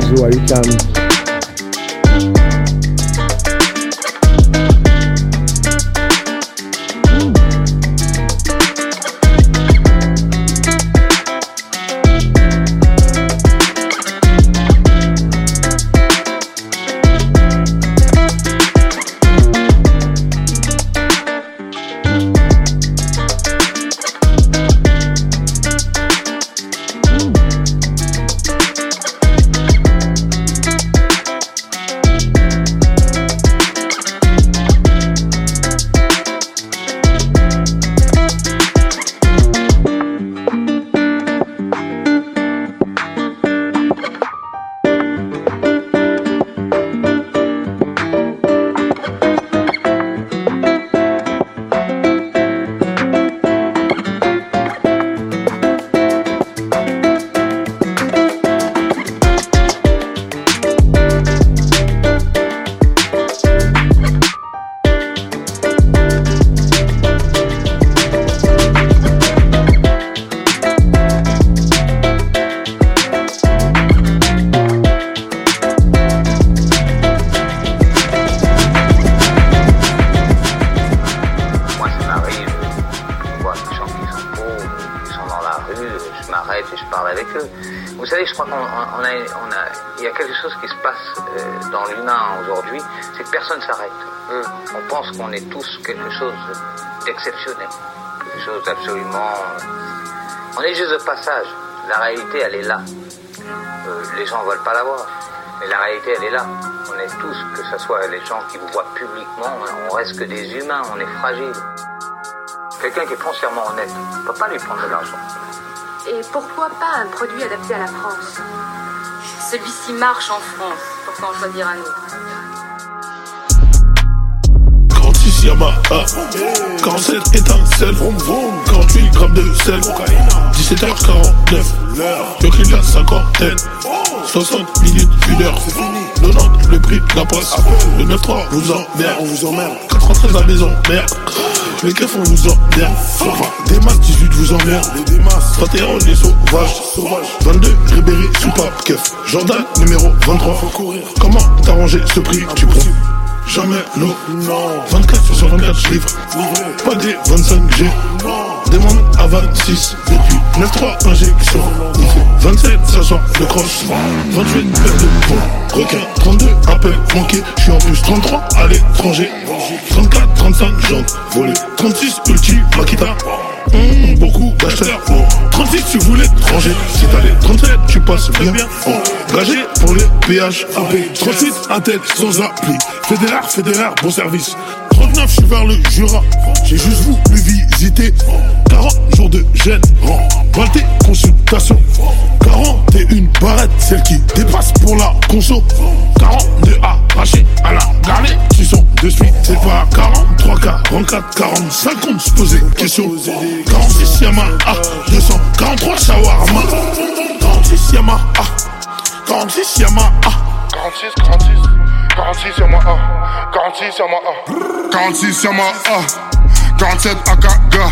Sur Choc Radio La réalité, elle est là. Euh, les gens veulent pas la voir. Mais la réalité, elle est là. On est tous, que ce soit les gens qui vous voient publiquement, on reste que des humains, on est fragiles. Quelqu'un qui est foncièrement honnête, on ne peut pas lui prendre de l'argent. Et pourquoi pas un produit adapté à la France? Celui-ci marche en France, pourquoi en choisir un autre? Yamaha. 47 étincelles 48 grammes de sel. 17h49 Le cri de la cinquantaine 60 minutes, 1 heure. 90 le prix de la poisse. Le 9-3 vous emmerde. On vous emmerde. 93 à la maison, merde. Les keufs on vous emmerde? Des masses 18 vous emmerde 31 les sauvages. 22 Ribéry Super Keuf. Jordan numéro 23 Comment t'arranger ce prix? Tu prends Jamais non. 24 sur 24, je livre. Pas des 25G. Demande à 26. Depuis 9-3 injection. 27, ça sent le croche. 28 paires de points. Requin, 32 appels manqués. Je suis en plus 33 à l'étranger. 34, 35 jantes volées. 36 ulti Makita. Hum, beaucoup d'acheteurs. Oh. 36 tu voulais ranger. Si t'as les 37, tu passes bien. Oh. Gagé pour les péages. 38 à tête sans appli. Fédéraire, fédéraire, bon service. 38 39, je suis vers le Jura. J'ai juste voulu visiter 40 jours de gêne. Valté, consultation. 41 barrettes, celle qui dépasse pour la conso. 42 arrachés à la galée. Tu sont de suite, c'est pas 43, 44, 45. On se posait question. 46 Yamaha, 243 shawarma. 46 Yamaha, 46 Yamaha. 46, 46, 46 sur moi A, 46 sur moi A. 46 sur moi A, 47 Akaga,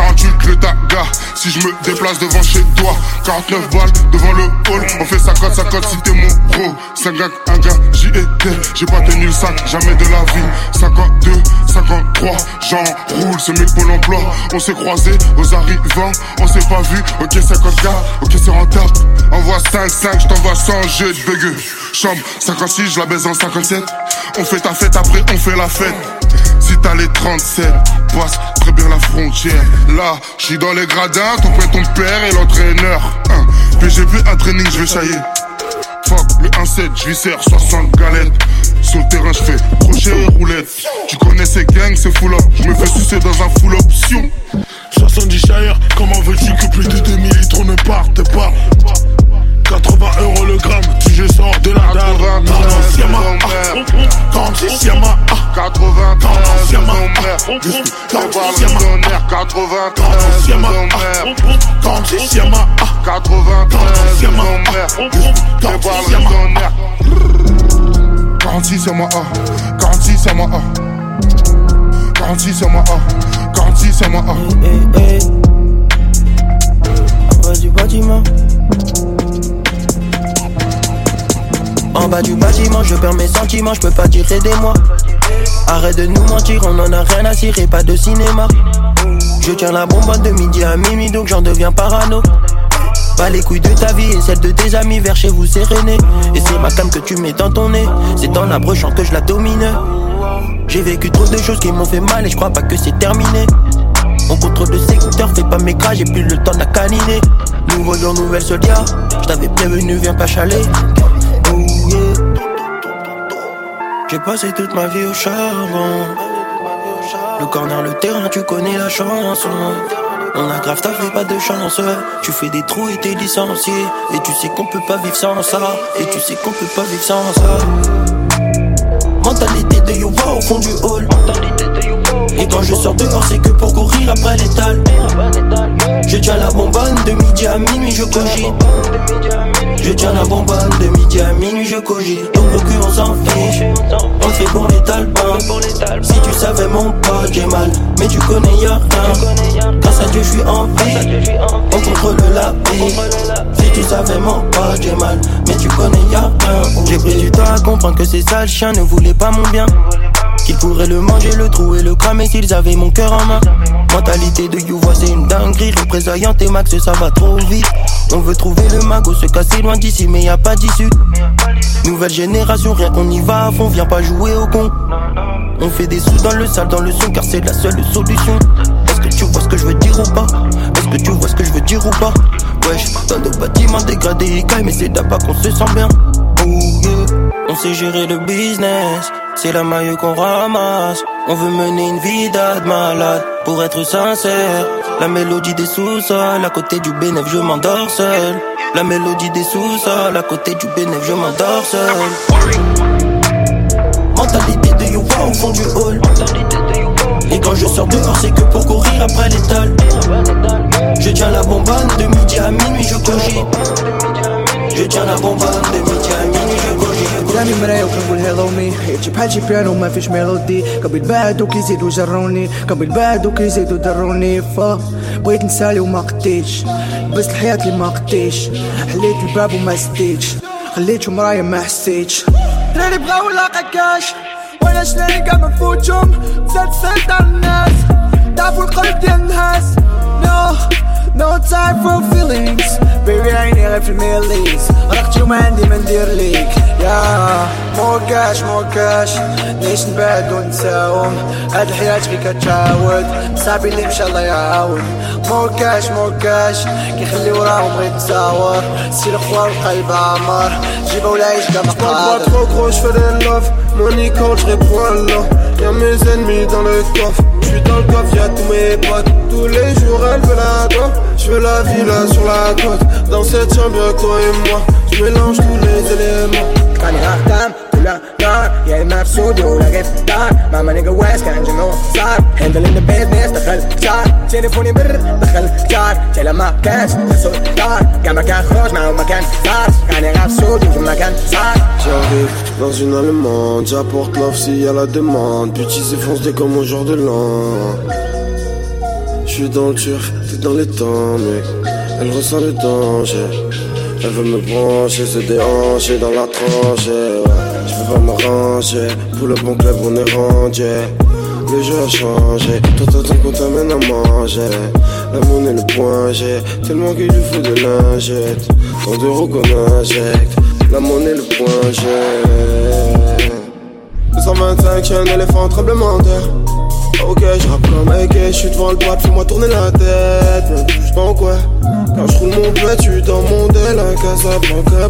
48 le taga. Si je me déplace devant chez toi, 49 balles devant le hall. On fait sa cote, sa cote si t'es mon gros. 5 gars, un gars, j'y étais. J'ai pas tenu le sac, jamais de la vie. 52, 53, j'en roule, ce mec pour l'emploi. On s'est croisés aux arrivants, on s'est pas vu. Ok, 50 gars, ok, c'est rentable. Envoie 5, 5, je t'envoie 100 jeux de bugueux. Chambre 56, je la baise en 57. On fait ta fête, après on fait la fête. T'as les 37, passe très bien la frontière. Là, je suis dans les gradins, tout près ton père et l'entraîneur. Hein. Vu un training, je vais chailler. Fuck le 1-7, je sers 60 galettes. Sur le terrain, je fais crochet et roulette. Tu connais ces gangs, c'est full up. Je me fais sucer dans un full option. 70 shire, comment veux-tu que plus de 2000 litres ne partent pas? 80 euros le gramme, tu je sors de la dalle 46 Yamaha, 46 Yamaha 93 Yamaha 46 Yamaha 93 Yamaha 46 Yamaha 93 Yamaha 46 Yamaha 46 sur moi A, 46 sur moi A, 46 sur moi A, 46 sur moi A. Eh, eh. En bas du bâtiment. En bas du bâtiment, je perds mes sentiments, je peux pas dire aidez-moi. Arrête de nous mentir, on en a rien à cirer, pas de cinéma. Je tiens la bonbonne de midi à minuit, donc j'en deviens parano. Pas les couilles de ta vie et celles de tes amis, vers chez vous séréné. Et c'est ma cam que tu mets dans ton nez, c'est en approchant que je la domine. J'ai vécu trop de choses qui m'ont fait mal et je crois pas que c'est terminé. On contrôle le secteur, fais pas mes gras, j'ai plus le temps de la caniner. Nouveau jour, nouvelle solia, je t'avais prévenu, viens pas chaler. J'ai passé toute ma vie au charbon. Le corner, le terrain, tu connais la chanson. On a grave, t'as fait pas de chance. Tu fais des trous et t'es licencié. Et tu sais qu'on peut pas vivre sans ça. Et tu sais qu'on peut pas vivre sans ça. Mentalité de Yuba au fond du hall. Quand je sors dehors, c'est que pour courir après l'étal. Je tiens la bonbonne de midi à minuit, je cogite. Je tiens la bonbonne de midi à minuit, je cogite. Donc au cul, on s'en fiche. On fait pour les talbans. Si tu savais mon pote, j'ai mal. Mais tu connais y'a rien. Grâce à Dieu, je suis en vie. On contrôle la vie. Si tu savais mon pote, j'ai mal. Mais tu connais y'a rien. J'ai pris du temps à comprendre que ces sales chiens ne voulaient pas mon bien. Qu'ils pourraient le manger, le trou et le cramer s'ils avaient mon cœur en main. Mentalité de Youvois, c'est une dinguerie. Représaillant tes max, ça va trop vite. On veut trouver le magot, se casser loin d'ici, mais y a pas d'issue. Nouvelle génération, rien qu'on y va à fond, viens pas jouer au con. On fait des sous dans le sale, dans le son, car c'est la seule solution. Est-ce que tu vois ce que je veux dire ou pas? Est-ce que tu vois ce que je veux dire ou pas? Wesh, dans nos bâtiments dégradés, mais c'est là-bas qu'on se sent bien. On sait gérer le business, c'est la maille qu'on ramasse. On veut mener une vie d'ad malade, pour être sincère. La mélodie des sous-sols, à côté du bénéf, je m'endors seul. La mélodie des sous-sols, à côté du bénéf, je m'endors seul. Mentalité de Yuba au fond du hall. Et quand je sors dehors, c'est que pour courir après l'étal. Je tiens la bonbonne de midi à minuit, je cogite. Je tiens la bonbonne de midi à minuit. قدامي مراية هيلو مي يجي بحال شي بيانو ما فيش ميلودي قبل بعدو كيزيدو جروني قبل بعدو كيزيدو دروني فا بغيت نسالي وما قديتش لبست الحياة اللي ما قديتش حليت الباب وما سديتش خليتو مرايا ما حسيتش دراري بغاو لاقا كاش وأنا شناني كاع منفوتهم زاد على الناس ضعفوا القلب ديال الناس نو No. No time for feelings. Baby I ain't here if you merely Rak çumen dear dirlik Yeah. موكاش موكاش نعيش نبعد ونساوم هاد الحياة غير كتعاود صاحبي اللي مشى الله يعاود موكاش موكاش كيخلي وراهم غير تصاور سير خوار القلب عمار جيبه ولا عيش كما قادر trop gros je fais des love money call, je réponds là. Y'a mes ennemis dans le coffre. J'suis dans le coffre, y'a tous mes potes. Tous les jours, elle veut la dent. J'veux la villa sur la côte. Dans cette chambre, toi et moi. J'mélange tous les éléments. كلها نار يا اما في سودي ولا غير في الدار ماما نيجا ويس كان جنون صار هندلين البيزنس دخل صار تليفوني بر دخل كتار تلا ما كانش خسر دار كان مكان خروج معه مكان صار كان يغاب في سودي وفي مكان صار J'arrive dans une allemande, j'apporte l'offre s'il y a la demande. Petit s'effonce des comme au jour de l'an. J'suis dans le turf, t'es dans les temps, mec. Elle ressent le danger. Elle veut me brancher, se déhancher dans la tranchée. Ouais. Je veux pas m'arranger, pour le bon club on est rendu. Le jeu a changé, toi t'attends qu'on t'amène à manger. La monnaie le point, j'ai tellement qu'il lui faut de lingette. Tant d'euros qu'on injecte, la monnaie le point, j'ai. 225, j'ai un éléphant tremblement de terre. Ok, je rappe comme AK, je suis devant le boîte, fais-moi tourner la tête. Touche pas en quoi Quand je roule mon bled, tu dans mon dél, un Casablanca,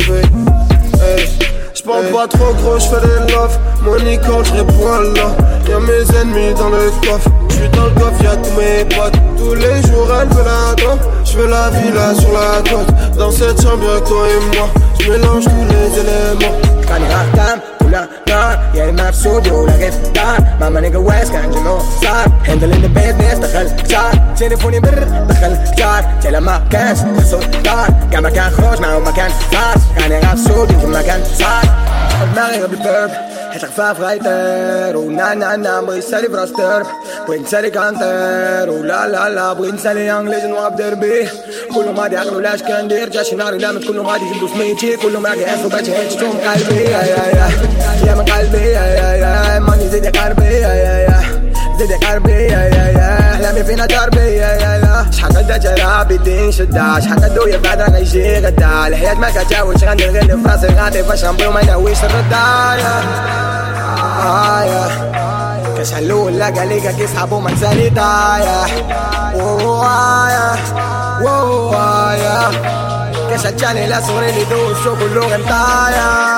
J'pense pas trop gros, j'fais des love. Money call, j'réponds là Y'a mes ennemis dans le coffre. J'suis dans le coffre, y'a tous mes potes. Tous les jours elle veut la dent J'veux la villa sur la côte. Dans cette chambre toi et moi. J'mélange tous les éléments كلها نار يا اما في سودي ولا غير في الدار نيجا ويس كان جنون صار هندلين البيزنس دخل كتار تليفوني بر دخل كتار تلا ما كانش خسر دار كان مكان خروج معه مكان صار كان يغاب في سودي وفي مكان صار دماغي قبل بيرب حيت خفاف غايتر ونا نا نا بغي نسالي براس ترب بغي نسالي كانتر ولا لا لا بغي نسالي انجليزي نوقف دربي كلهم غادي يعقلوا لاش كندير جا شي نهار لا كلهم غادي يجبدوا سميتي كلهم راك يعرفوا باش هيتشتهم قلبي يا يا يا يا من قلبي يا يا يا ماني زيدي قربي يا يا يا ديدك حربية يا يا يا. احلامي فينا تربية يا لا شحال قد جرى بدي شداش شحال قد ويا بعد راني جي غدا. الحياة ما كتاوش غندير غير في راسي غادي فاش غنبغي وما ناويش الرداية يا آه، كاش الأول لا قاليكا كي صحابو ما تسالي طايح وايا وايا آه، آه، كاش هتجاني لا صغري اللي دوز شوفو اللغة مطايح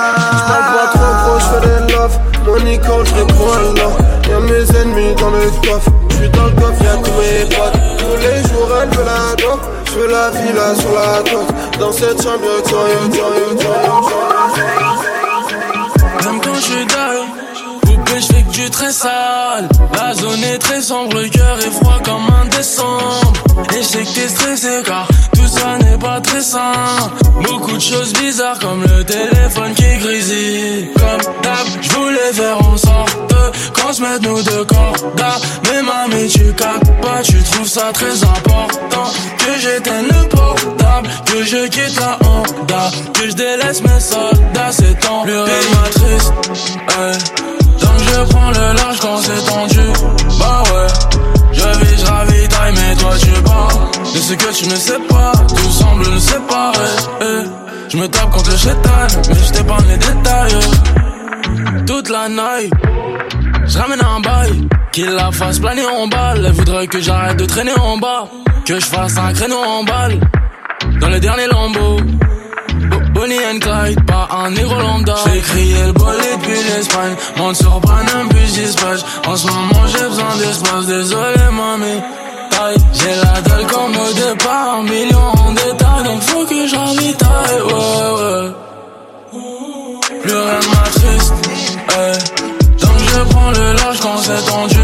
Gros, j'fais des love. Money call, j'réponds là Y'a mes ennemis dans le coffre. J'suis dans le coffre, y'a tous mes potes. Tous les jours elle veut la dent J'veux la villa sur la côte Dans cette chambre y'a toi, y'a toi Même quand je suis dingue Poupée, je fais que du très sale. La zone est très sombre, le cœur est froid comme un décembre. Et je sais que t'es stressé car ça n'est pas très sain. Beaucoup de choses bizarres comme le téléphone qui grésille. Comme d'hab, je voulais faire en sorte qu'on se mette nous deux corps Mais mamie tu captes pas, tu trouves ça très important Que j'éteigne le portable, que je quitte la Honda Que je délaisse mes soldats, c'est temps Plus m'attriste, hey. Donc je prends le large quand c'est tendu. Bah ouais Je vis, je ravitaille mais toi tu pars De ce que tu ne sais pas Tout semble nous séparer. Eh. Je me tape contre le chétan Mais je t'épargne les détails. Toute la night Je ramène un bail. Qu'il la fasse planer en balle. Elle voudrait que j'arrête de traîner en bas. Que je fasse un créneau en balle. Dans le dernier lambeau Bonnie and Clyde, pas un lambda. J'ai crié le bolé depuis l'Espagne. Monte sur Paname puis dispatch. En ce moment j'ai besoin d'espace. Désolé mamie j'ai la dalle comme au départ. Un million en détail Donc faut que je ravitaille Ouais ouais. Plus rien m'attriste hey. Donc je prends le large quand c'est tendu.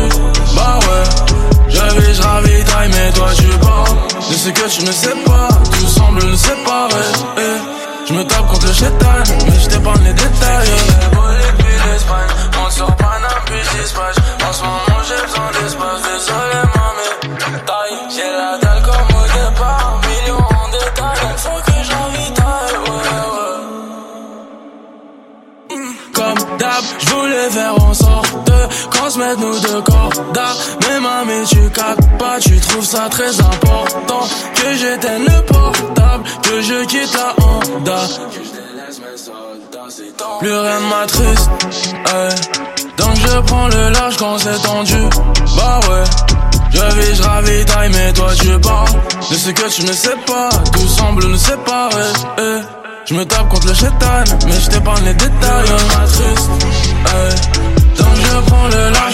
Bah ouais Je vis, je ravitaille mais toi tu pars. De ce que tu ne sais pas Tout semble nous séparer hey. Je me tape contre le chétan, mais je t'épargne les détails. On sort Paname puis je dispatch. En ce moment j'ai besoin d'espace, désolé mamie. Taille, j'ai la dalle comme au départ, million en détail. Donc faut que j'invitaille, ouais, ouais. Comme d'hab, je voulais faire en mette nous deux corps d'art. Mais mamie, tu captes pas, tu trouves ça très important. Que j'éteigne le portable, que je quitte la Honda. Plus rien ne m'attriste, hey. Donc je prends le large quand c'est tendu. Bah ouais. Je vis, je ravitaille, mais toi tu pars De ce que tu ne sais pas, tout semble nous séparer. eh. Je me tape contre le chétan, mais je t'épargne les détails,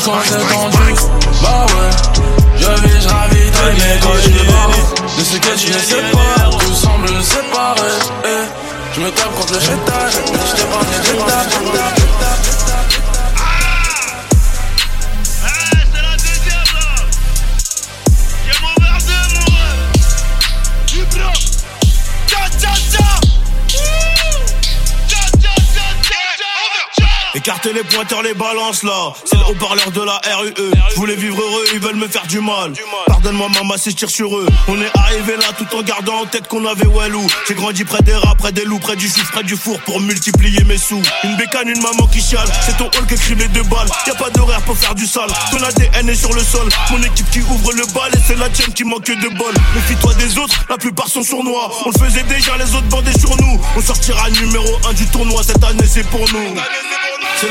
quand c'est tendu. Bah ouais, je vis, je ravitaille mes cochons. De ce que tu ne sais pas, tout semble séparé. Eh. Je me tape contre le chétan, Les pointeurs, les balances là. C'est le haut-parleur de la RUE. Je voulais vivre heureux, ils veulent me faire du mal. Pardonne-moi, maman, si je tire sur eux. On est arrivé là tout en gardant en tête qu'on avait Walou. J'ai grandi près des rats, près des loups, près du chou, près du four pour multiplier mes sous. Une bécane, une maman qui chiale. C'est ton hall qui écrit les deux balles. Y a pas d'horaire pour faire du sale. Ton ADN est sur le sol. Mon équipe qui ouvre le bal et c'est la tienne qui manque de bol. Méfie-toi des autres, la plupart sont sournois. On le faisait déjà, les autres bandaient sur nous. On sortira numéro 1 du tournoi cette année, c'est pour nous.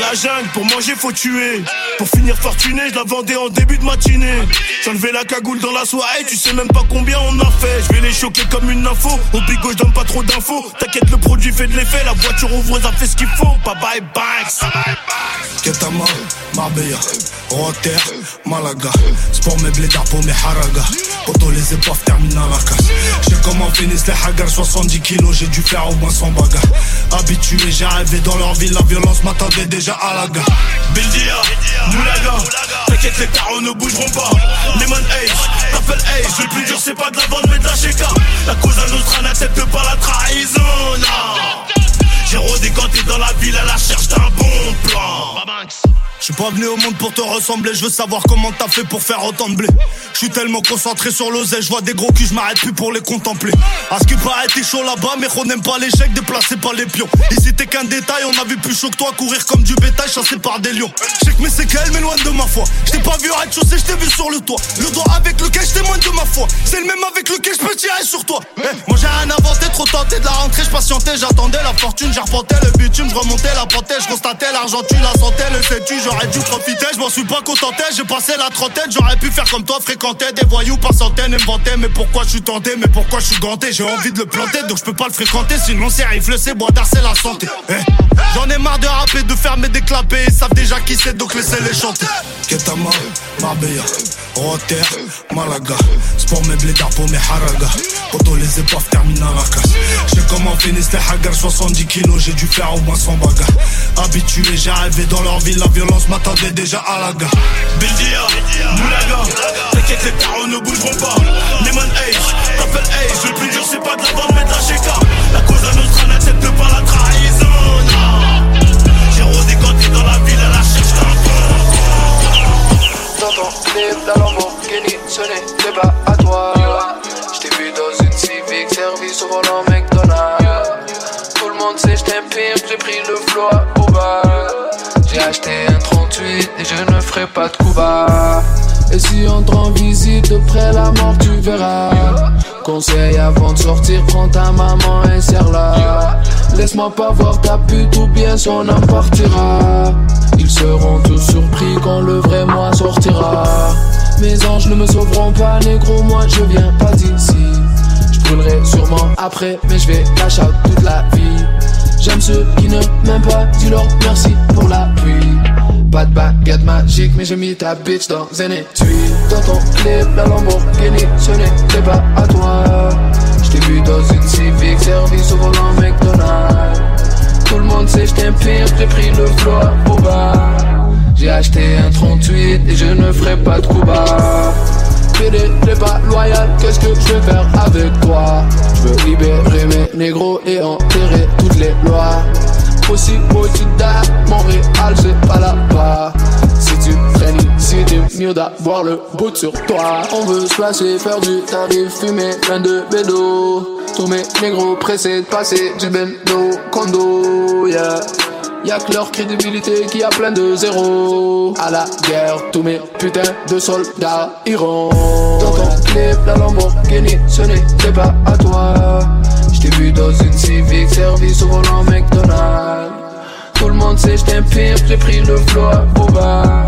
La jungle, pour manger faut tuer. Pour finir fortuné, je la vendais en début de matinée. J'enlevais la cagoule dans la soirée, tu sais même pas combien on a fait. Je vais les choquer comme une info. Au bigo, je donne pas trop d'infos. T'inquiète, le produit fait de l'effet. La voiture ouvre, ça fait ce qu'il faut. Bye bye, Banks. Ketama, Marbella, Rotter, Malaga. Sport mes blédards pour mes haragas. Poto les épaves terminent à la casse. J'ai comment finissent les haggars, 70 kilos, j'ai dû faire au moins 100 bagarres. Habitué, j'ai arrivé dans leur ville, la violence m'attendait déjà Bildia, Moulaga, t'inquiète, les tarots ne bougeront pas. Lemon Ace, t'appelles Ace, le plus dur c'est pas de la vente mais de la sheka. La cause à notre n'accepte pas la trahison, non. J'ai rodé quand t'es dans la ville à la recherche d'un bon plan. Je suis pas venu au monde pour te ressembler, je veux savoir comment t'as fait pour faire autant de blé. Je suis tellement concentré sur l'oseille, je vois des gros culs, je m'arrête plus pour les contempler. À ce qui paraît, t'es chaud là-bas, mais on n'aime pas l'échec, déplacé par les pions. Ici t'es qu'un détail, on a vu plus chaud que toi courir comme du bétail, chassé par des lions. Que mes séquelles m'éloignent de ma foi. Je t'ai pas vu arrêter chaussée, je t'ai vu sur le toit. Le doigt avec lequel je témoigne de ma foi. C'est le même avec lequel je peux tirer sur toi. Eh, moi j'ai rien inventé, trop tenté de la rentrée, je patientais, j'attendais la fortune, j'arpentais le bitume, je remontais la pantée, je constatais l'argent, tu la sentais, le sais-tu, j'aurais dû profiter, je m'en suis pas contenté, j'ai passé la trentaine, j'aurais pu faire comme toi, fréquenter des voyous par centaines et mais pourquoi je suis tenté, mais pourquoi je suis ganté, j'ai envie de le planter, donc je peux pas le fréquenter, sinon c'est rifle, c'est bois d'art, c'est la santé. Eh, J'en ai marre de rapper, de fermer des clapets, ils savent déjà qui c'est, donc laissez-les chanter. Ketama, Marbella, Rotter, Malaga, sport mes blédards pour mes haragas, Poto les épaves terminent à la casse. Je sais comment finissent les haggars, 70 kilos, j'ai dû faire au moins 100 bagarres. Habitué, j'ai arrivé dans leur ville, la violence m'attendait déjà à la gare. Bildia, Moulaga, t'inquiète, les tarots ne bougeront pas. Lemon Ace, t'appelles Ace, le plus dur c'est pas de la vente mais de la. La cause à notre n'accepte pas la trahison. J'ai rodé quand t'es dans la ville à la recherche d'un clip, la Lamborghini, n'était pas à toi. J't'ai vu dans une Civic, service au volant McDonald's. Tout le monde sait, j't'ai pimp, j'ai pris le flow à Cuba. J'ai acheté un 38 et je ne ferai pas de coup bas. Et si on te rend visite de près la mort, tu verras. Conseil avant de sortir, prends ta maman et serre-la. Laisse-moi pas voir ta pute ou bien son âme partira. Ils seront tous surpris quand le vrai moi sortira. Mes anges ne me sauveront pas, négro, moi je viens pas d'ici. Je brûlerai sûrement après, mais je vais cash out toute la vie. J'aime ceux qui ne m'aiment pas, dis-leur Pas de baguette magique, mais j'ai mis ta bitch dans un étui. Dans ton clip, la Lamborghini, ce n'était pas à toi. J't'ai vu dans une Civic, service au volant McDonald's. Tout le monde sait, j't'ai pimp, j'ai pris le flow à Boba. J'ai acheté un 38 et je ne ferai pas de coup bas. T'es pas loyal, qu'est-ce que je vais faire avec toi? Je veux libérer mes négros et enterrer toutes les lois Aussi beau tu Montréal c'est pas là-bas Si tu traînes ici t'es mieux d'avoir le bout sur toi On veut se placer, faire du tarif, fumer plein de bédos Tous mes négros pressés de passer du bendo condo, yeah Y'a que leur crédibilité qui a plein de zéros. À la guerre, tous mes putains de soldats iront. Dans ton clip, la Lamborghini, ce n'était pas à toi. J't'ai vu dans une Civic, service au volant McDonald's. Tout le monde sait, j't'ai pimp, j'ai pris le flow à Boba.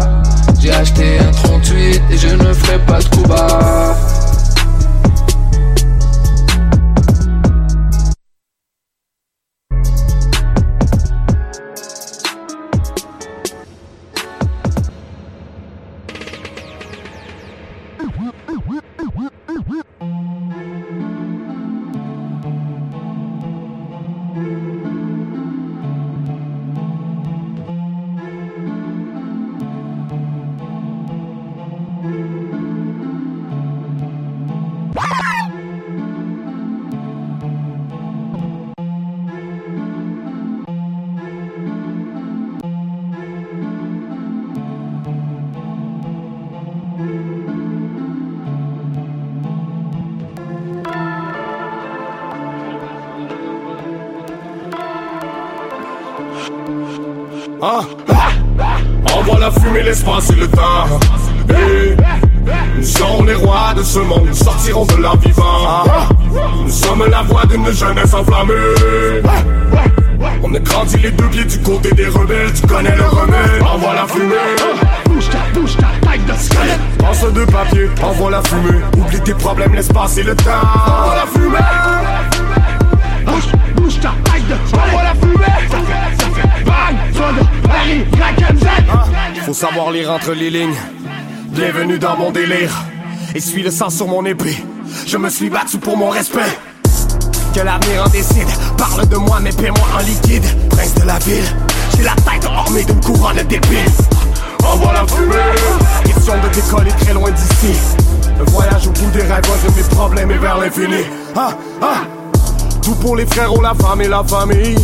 J'ai acheté un 38 et je ne ferai pas de coup bas. Le temps. Envoie la fumée. Bouge, bouge ta, taille de. Envoie la fumée. Ça fait, ça fait bang, Paris, Rakenzen. Faut savoir lire entre les lignes. Bienvenue dans mon délire. Essuie le sang sur mon épée. Je me suis battu pour mon respect. Que l'avenir en décide. Parle de moi, mais paie-moi en liquide. Prince de la ville. J'ai la tête ornée d'une couronne d'épines. Envoie la fumée. Question de décoller très loin d'ici. Un voyage au bout des rêves, de mes problèmes et vers l'infini. Ah, ah. Tout pour les frères, la femme et la famille.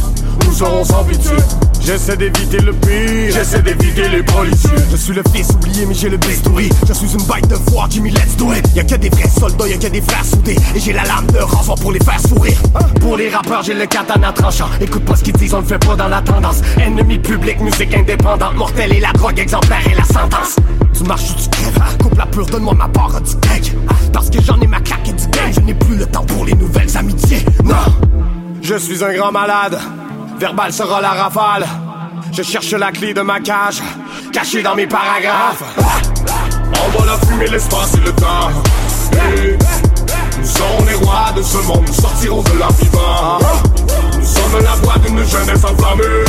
Nous serons sans pitié. J'essaie d'éviter le pire, j'essaie d'éviter les policiers. Je suis le fils oublié, mais j'ai le bistouri. Je suis une bête de foi, Jimmy, let's do it. Y'a que des vrais soldats, y'a que des frères soudés. Et j'ai la lame de renfort pour les faire sourire. Pour les rappeurs, j'ai le katana tranchant. Écoute pas ce qu'ils disent, on le fait pas dans la tendance. Ennemi public, musique indépendante. Mortel et la drogue exemplaire et la sentence. Tu marches ou tu crèves, coupe la pure, donne-moi ma part du cake. Parce que j'en ai ma claque et du gang. Je n'ai plus le temps pour les nouvelles amitiés. Non, je suis un grand malade. Verbal sera la rafale. Je cherche la clé de ma cage, cachée dans mes paragraphes. Envoie la fumée, l'espace et le temps. Nous sommes les rois de ce monde, nous sortirons de là vivant. Nous sommes la voix d'une jeunesse enflammée.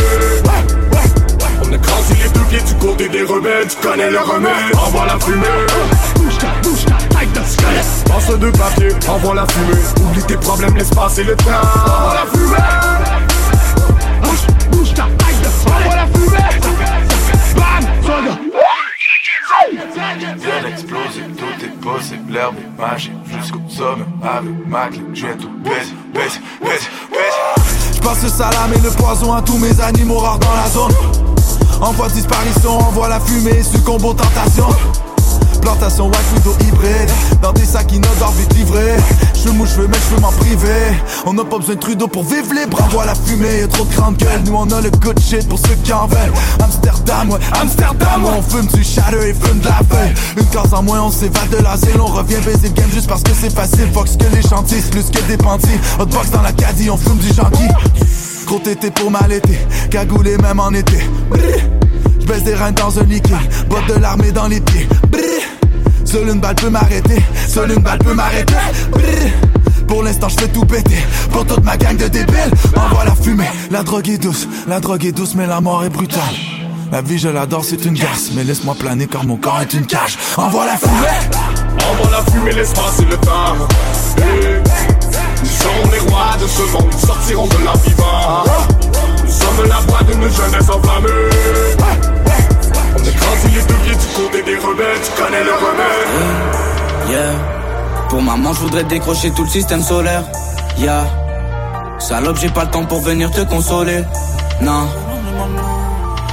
On a grandi les deux pieds du côté des rebelles, tu connais le remède. Envoie la fumée. Bouge ta, bouge ta, taille de. Pense de papier, envoie la fumée. Oublie tes problèmes, l'espace et le temps. Envoie la fumée. Possible, l'herbe magique jusqu'au sommet avec ma clé, je viens tout baiser, baiser, baiser, baiser. J'passe le salam et le poison à tous mes animaux rares dans la zone. Envoie disparition, envoie la fumée, succombe aux tentations. Plantation widow hybride. Dans des sacs inodores vite livrés Je mouche, je mais je veux m'en priver. On n'a pas besoin de Trudeau pour vivre libre. Envoie la fumée, y'a trop de grandes gueules. Nous on a le good shit pour ceux qui en veulent. Amsterdam, ouais, Amsterdam, ouais, On fume du shadow et fume de la feuille. Une case en moins, on s'évade de l'asile. On revient baiser le game juste parce que c'est facile. Fox que les chantiers, plus que des panties Hotbox dans la caddy, on fume du janky Gros tété pour mal été, cagoulé même en été. Je baisse des reins dans un liquide, botte de l'armée dans les pieds. Seule une balle peut m'arrêter, seule une balle peut m'arrêter. Pour l'instant, je fais tout péter. Pour toute ma gang de débiles, envoie la fumée. La drogue est douce, la drogue est douce, mais la mort est brutale. La vie, je l'adore, c'est une garce. Mais laisse-moi planer car mon corps est une cage. Envoie la fumée! Envoie la fumée, l'espace et le temps. Nous sommes les rois de ce monde, nous sortirons de là vivant. Nous sommes la voix d'une jeunesse enflammée. Du des le remède. Pour maman, je voudrais décrocher tout le système solaire. Yeah. Salope, j'ai pas le temps pour venir te consoler. Non.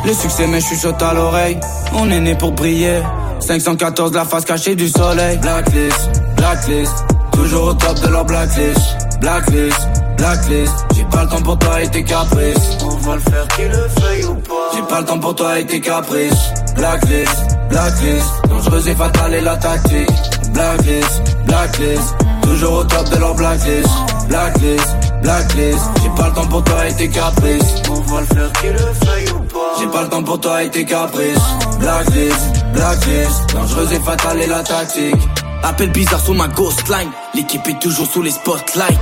Le succès me chuchote à l'oreille. On est né pour briller. 514, la face cachée du soleil. Blacklist, blacklist. Toujours au top de leur blacklist. Blacklist, blacklist. J'ai pas le temps pour toi et tes caprices. On va le faire qu'il le veuille ou pas. J'ai pas le temps pour toi et tes caprices. Blacklist, blacklist. Dangereuse et fatale est la tactique. Blacklist, blacklist. Toujours au top de leur blacklist. Blacklist, blacklist. J'ai pas le temps pour toi et tes caprices. On va le faire qu'il le veuille ou pas. J'ai pas le temps pour toi et tes caprices. Blacklist, blacklist. Dangereuse et fatale est la tactique. Appel bizarre sur ma ghost line. L'équipe est toujours sous les spotlights.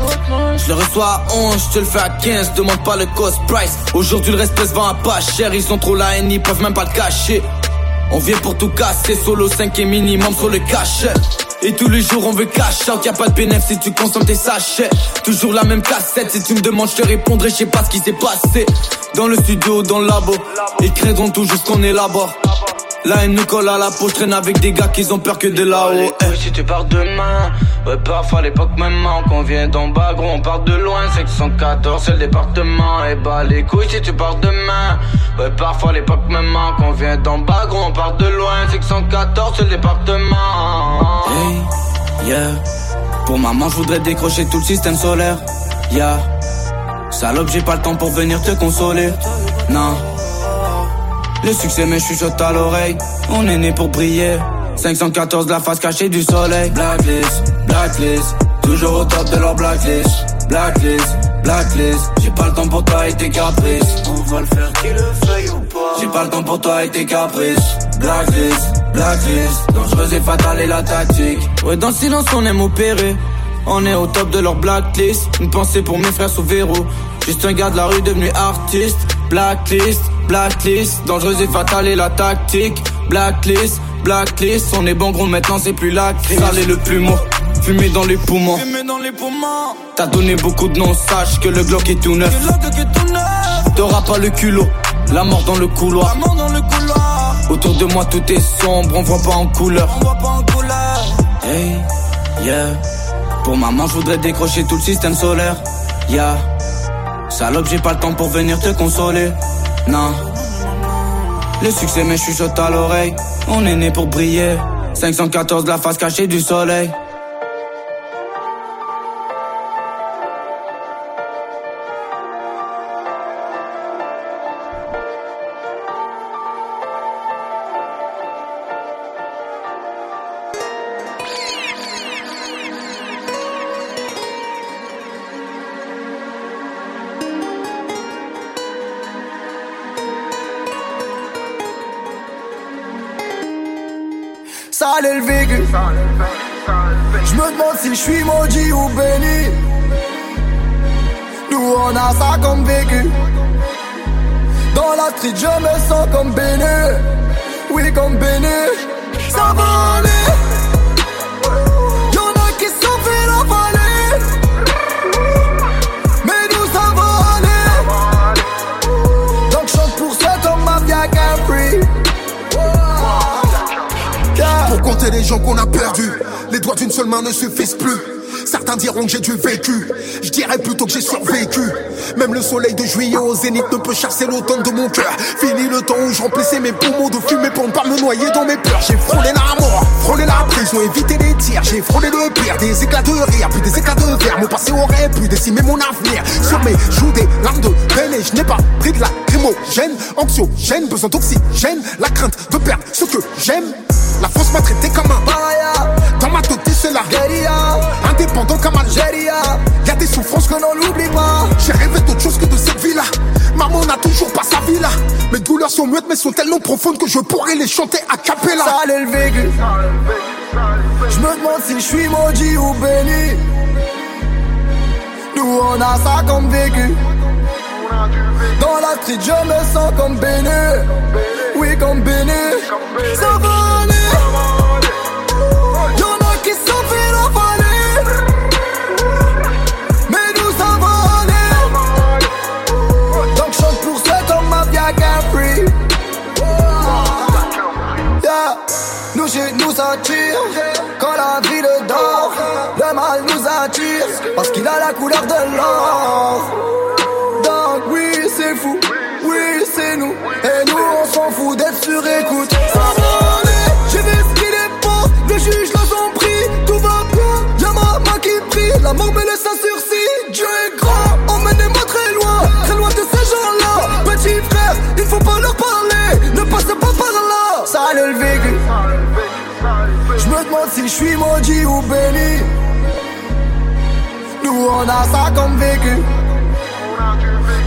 Je le reçois à 11, je te le fais à 15. Demande pas le cost price. Aujourd'hui, le respect se vend à pas cher. Ils sont trop la haine, ils peuvent même pas le cacher. On vient pour tout casser. Solo 5 et minimum sur le cachet. Et tous les jours on veut cash out, y'a pas de bénéfice si tu consommes tes sachets Toujours la même cassette, si tu me demandes je te répondrai, je sais pas ce qui s'est passé Dans le studio, dans le labo, ils créeront toujours ce qu'on élabore La haine nous colle à la peau, traîne avec des gars qui ont peur que de là-haut. Eh. si tu pars demain, ouais, parfois l'époque même qu'on vient d'en bas, gros, on part de loin. 514, c'est le département. Et bah les couilles si tu pars demain. Ouais, parfois l'époque même qu'on vient d'en bas, gros, on part de loin. 514, c'est le département. Hey, yeah. Pour maman, je voudrais décrocher tout le système solaire. Yeah. Salope, j'ai pas le temps pour venir te consoler. Non. Le succès me chuchote à l'oreille. On est né pour briller. 514 la face cachée du soleil. Blacklist, blacklist. Toujours au top de leur blacklist. Blacklist, blacklist. J'ai pas le temps pour toi et tes caprices. On va le faire qui le feuille ou pas. J'ai pas le temps pour toi et tes caprices. Blacklist, blacklist. Dangereuse et fatale et la tactique. Ouais, dans le silence, on aime opérer. On est au top de leur blacklist. Une pensée pour mes frères sous verrou. Juste un gars de la rue devenu artiste. Blacklist, blacklist. Dangereuse et fatale et la tactique. Blacklist, blacklist. On est bon gros maintenant, c'est plus la crise. Sale le plus mot. Fumé dans les poumons. Fumé dans les poumons. T'as donné beaucoup de noms, sache que le Glock est tout neuf. T'auras pas le culot. La mort dans le couloir. La mort dans le couloir. Autour de moi tout est sombre, on voit pas en couleur. On voit pas en couleur. Hey, yeah. Pour maman, je voudrais décrocher tout le système solaire. Yeah. Salope, j'ai pas le temps pour venir te consoler. Non. Le succès me chuchote à l'oreille. On est né pour briller. 514 la face cachée du soleil. Plus. Certains diront que j'ai du vécu, je dirais plutôt que j'ai survécu. Même le soleil de juillet au zénith ne peut chasser l'automne de mon cœur. Fini le temps où je mes poumons de fumée pour ne pas me noyer dans mes peurs. J'ai frôlé la mort, frôlé la prison, évité les tirs. J'ai frôlé le pire, des éclats de rire, puis des éclats de verre. Mon passé aurait pu décimer mon avenir. Sur mes joues des larmes de peine et je n'ai pas pris de la gêne, anxiogène, besoin d'oxygène, la crainte de perdre ce que j'aime. La France m'a traité comme un paria. Dans ma tête, c'est la guérilla. Indépendant comme Algérie. Y'a des souffrances que l'on n'oublie pas. J'ai rêvé d'autre chose que de cette vie-là. Maman n'a toujours pas sa vie là. Mes douleurs sont muettes, mais sont tellement profondes que je pourrais les chanter à capella. Sale le vécu. Je me demande si je suis maudit ou béni. Nous on a ça comme vécu. Dans la street, je me sens comme béni. Oui, comme béni. Ça. Quand la ville dort, le mal nous attire. Parce qu'il a la couleur de l'or. Donc, oui, c'est fou. Oui, c'est nous. Et nous, on s'en fout d'être sur écoute. Ça. J'ai vu ce qu'il est. Les juges les ont pris. Tout va bien. Y'a ma main qui prie. La mort me laisse un sursis. Dieu est grand. Emmenez-moi très loin. Très loin de ces gens-là. Petit frère, il faut pas leur parler. Ne passe pas par là. Ça le vécu. Me demande si je suis maudit ou béni. Nous on a ça comme vécu.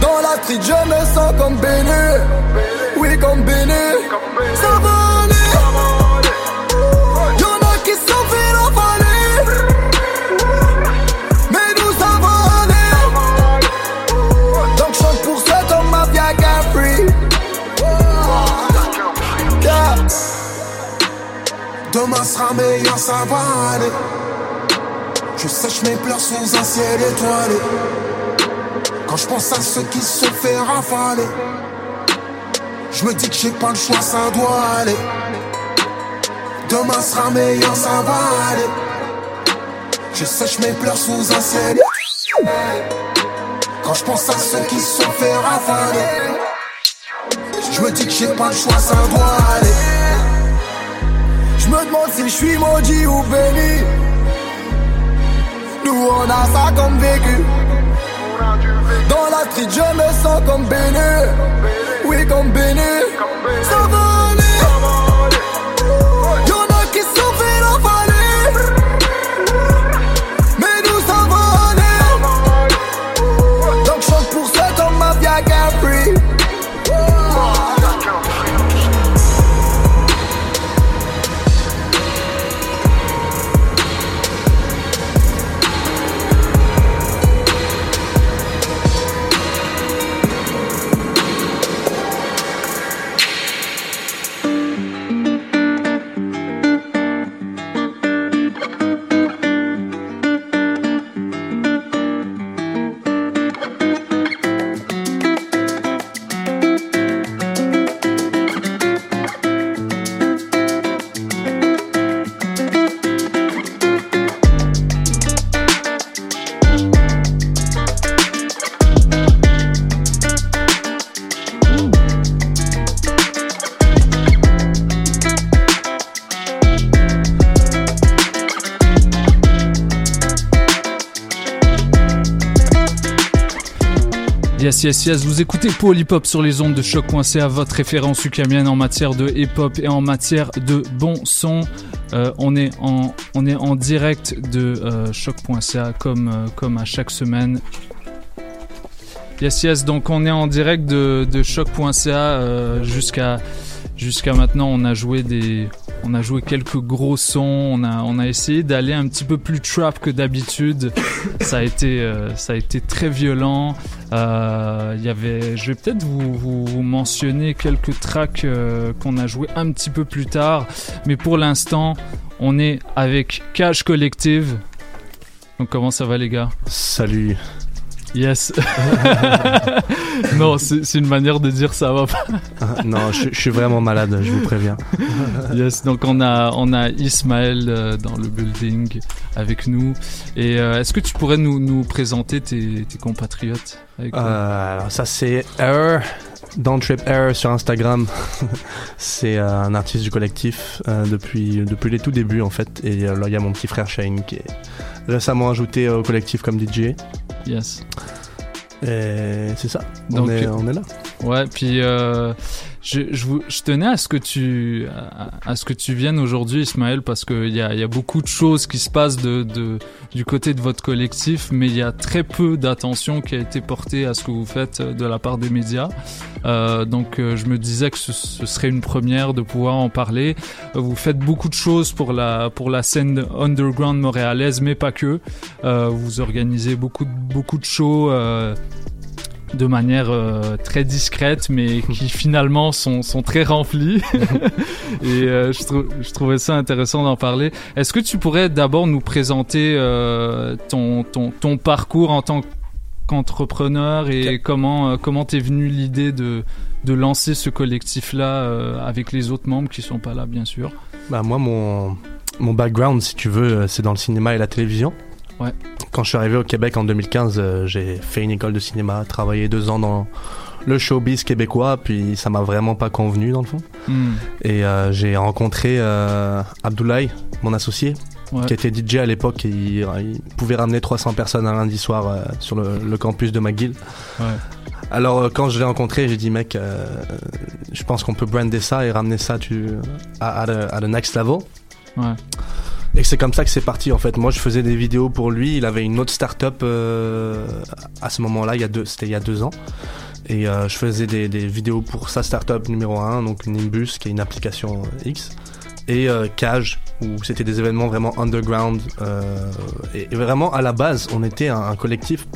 Dans la street, je me sens comme béni. Oui, comme béni. Ça Demain sera meilleur, ça va aller. Je sèche mes pleurs sous un ciel étoilé. Quand je pense à ceux qui se fait rafaler, je me dis que j'ai pas le choix, ça doit aller. Demain sera meilleur, ça va aller. Je sèche mes pleurs sous un ciel. Quand je pense à ceux qui se fait rafaler, je me dis que j'ai pas le choix, ça doit aller. Me demande si je suis maudit ou béni. Nous on a ça comme vécu. Dans la street, je me sens comme béni. Oui, comme béni. Yes, yes, vous écoutez Hop sur les ondes de choc.ca, votre référence ukamienne en matière de hip hop et en matière de bon son. Euh, on, est en, on est en direct de euh, choc.ca comme, euh, comme à chaque semaine. Yes, yes, donc on est en direct de, de choc.ca euh, jusqu'à jusqu'à maintenant. On a joué des, on a joué quelques gros sons. On a, on a essayé d'aller un petit peu plus trap que d'habitude. ça a été, euh, ça a été très violent. Euh, Il y avait, je vais peut-être vous, vous, vous mentionner quelques tracks euh, qu'on a joué un petit peu plus tard, mais pour l'instant, on est avec Cash Collective. Donc comment ça va les gars? Salut. Yes. non, c'est une manière de dire ça va pas. Ah, non, je, je suis vraiment malade, je vous préviens. yes, donc on a, on a Ismaël euh, dans le building avec nous. Et euh, est-ce que tu pourrais nous, nous présenter tes, tes compatriotes avec Euh, alors ça c'est Error, Don't Trip Error sur Instagram. c'est euh, un artiste du collectif euh, depuis, depuis les tout débuts en fait. Et euh, là il y a mon petit frère Shane qui est récemment ajouté au collectif comme DJ. Yes. Et c'est ça, on, Donc, est, on est là. Ouais, puis euh, je, je, je tenais à ce que tu à, ce que tu viennes aujourd'hui, Ismaël, parce qu'il y a, y a beaucoup de choses qui se passent de, de, du côté de votre collectif, mais il y a très peu d'attention qui a été portée à ce que vous faites de la part des médias. Euh, donc euh, je me disais que ce, ce serait une première de pouvoir en parler. Euh, Vous faites beaucoup de choses pour la pour la scène underground montréalaise, mais pas que. Euh, vous organisez beaucoup beaucoup de shows. euh, de manière euh, très discrète, mais qui finalement sont, sont très remplis. Et euh, je, trou- je trouvais ça intéressant d'en parler. Est-ce que tu pourrais d'abord nous présenter euh, ton, ton, ton parcours en tant qu'entrepreneur et comment comment t'es venu l'idée de, de lancer ce collectif-là avec les autres membres qui sont pas là, bien sûr? Bah moi mon, mon background si tu veux c'est dans le cinéma et la télévision. Ouais. Quand je suis arrivé au Québec en 2015, euh, j'ai fait une école de cinéma, travaillé deux ans dans le showbiz québécois, puis ça m'a vraiment pas convenu dans le fond. Hmm. Et euh, j'ai rencontré euh, Abdoulaye, mon associé, Ouais. qui était DJ à l'époque et il, il pouvait ramener 300 personnes un lundi soir euh, sur le, le campus de McGill. Ouais. Alors quand je l'ai rencontré, j'ai dit mec, je pense qu'on peut brander ça et ramener ça tu, à, à, the, à the next level. Ouais. Et c'est comme ça que c'est parti en fait. Moi je faisais des vidéos pour lui, il avait une autre start-up euh, à ce moment-là, c'était il y a deux ans. Et euh, je faisais des, des vidéos pour sa start-up numéro un, donc Nimbus qui est une application X. Et euh, Cage, où c'était des événements vraiment underground. euh, et, et vraiment à la base, on était un, un collectif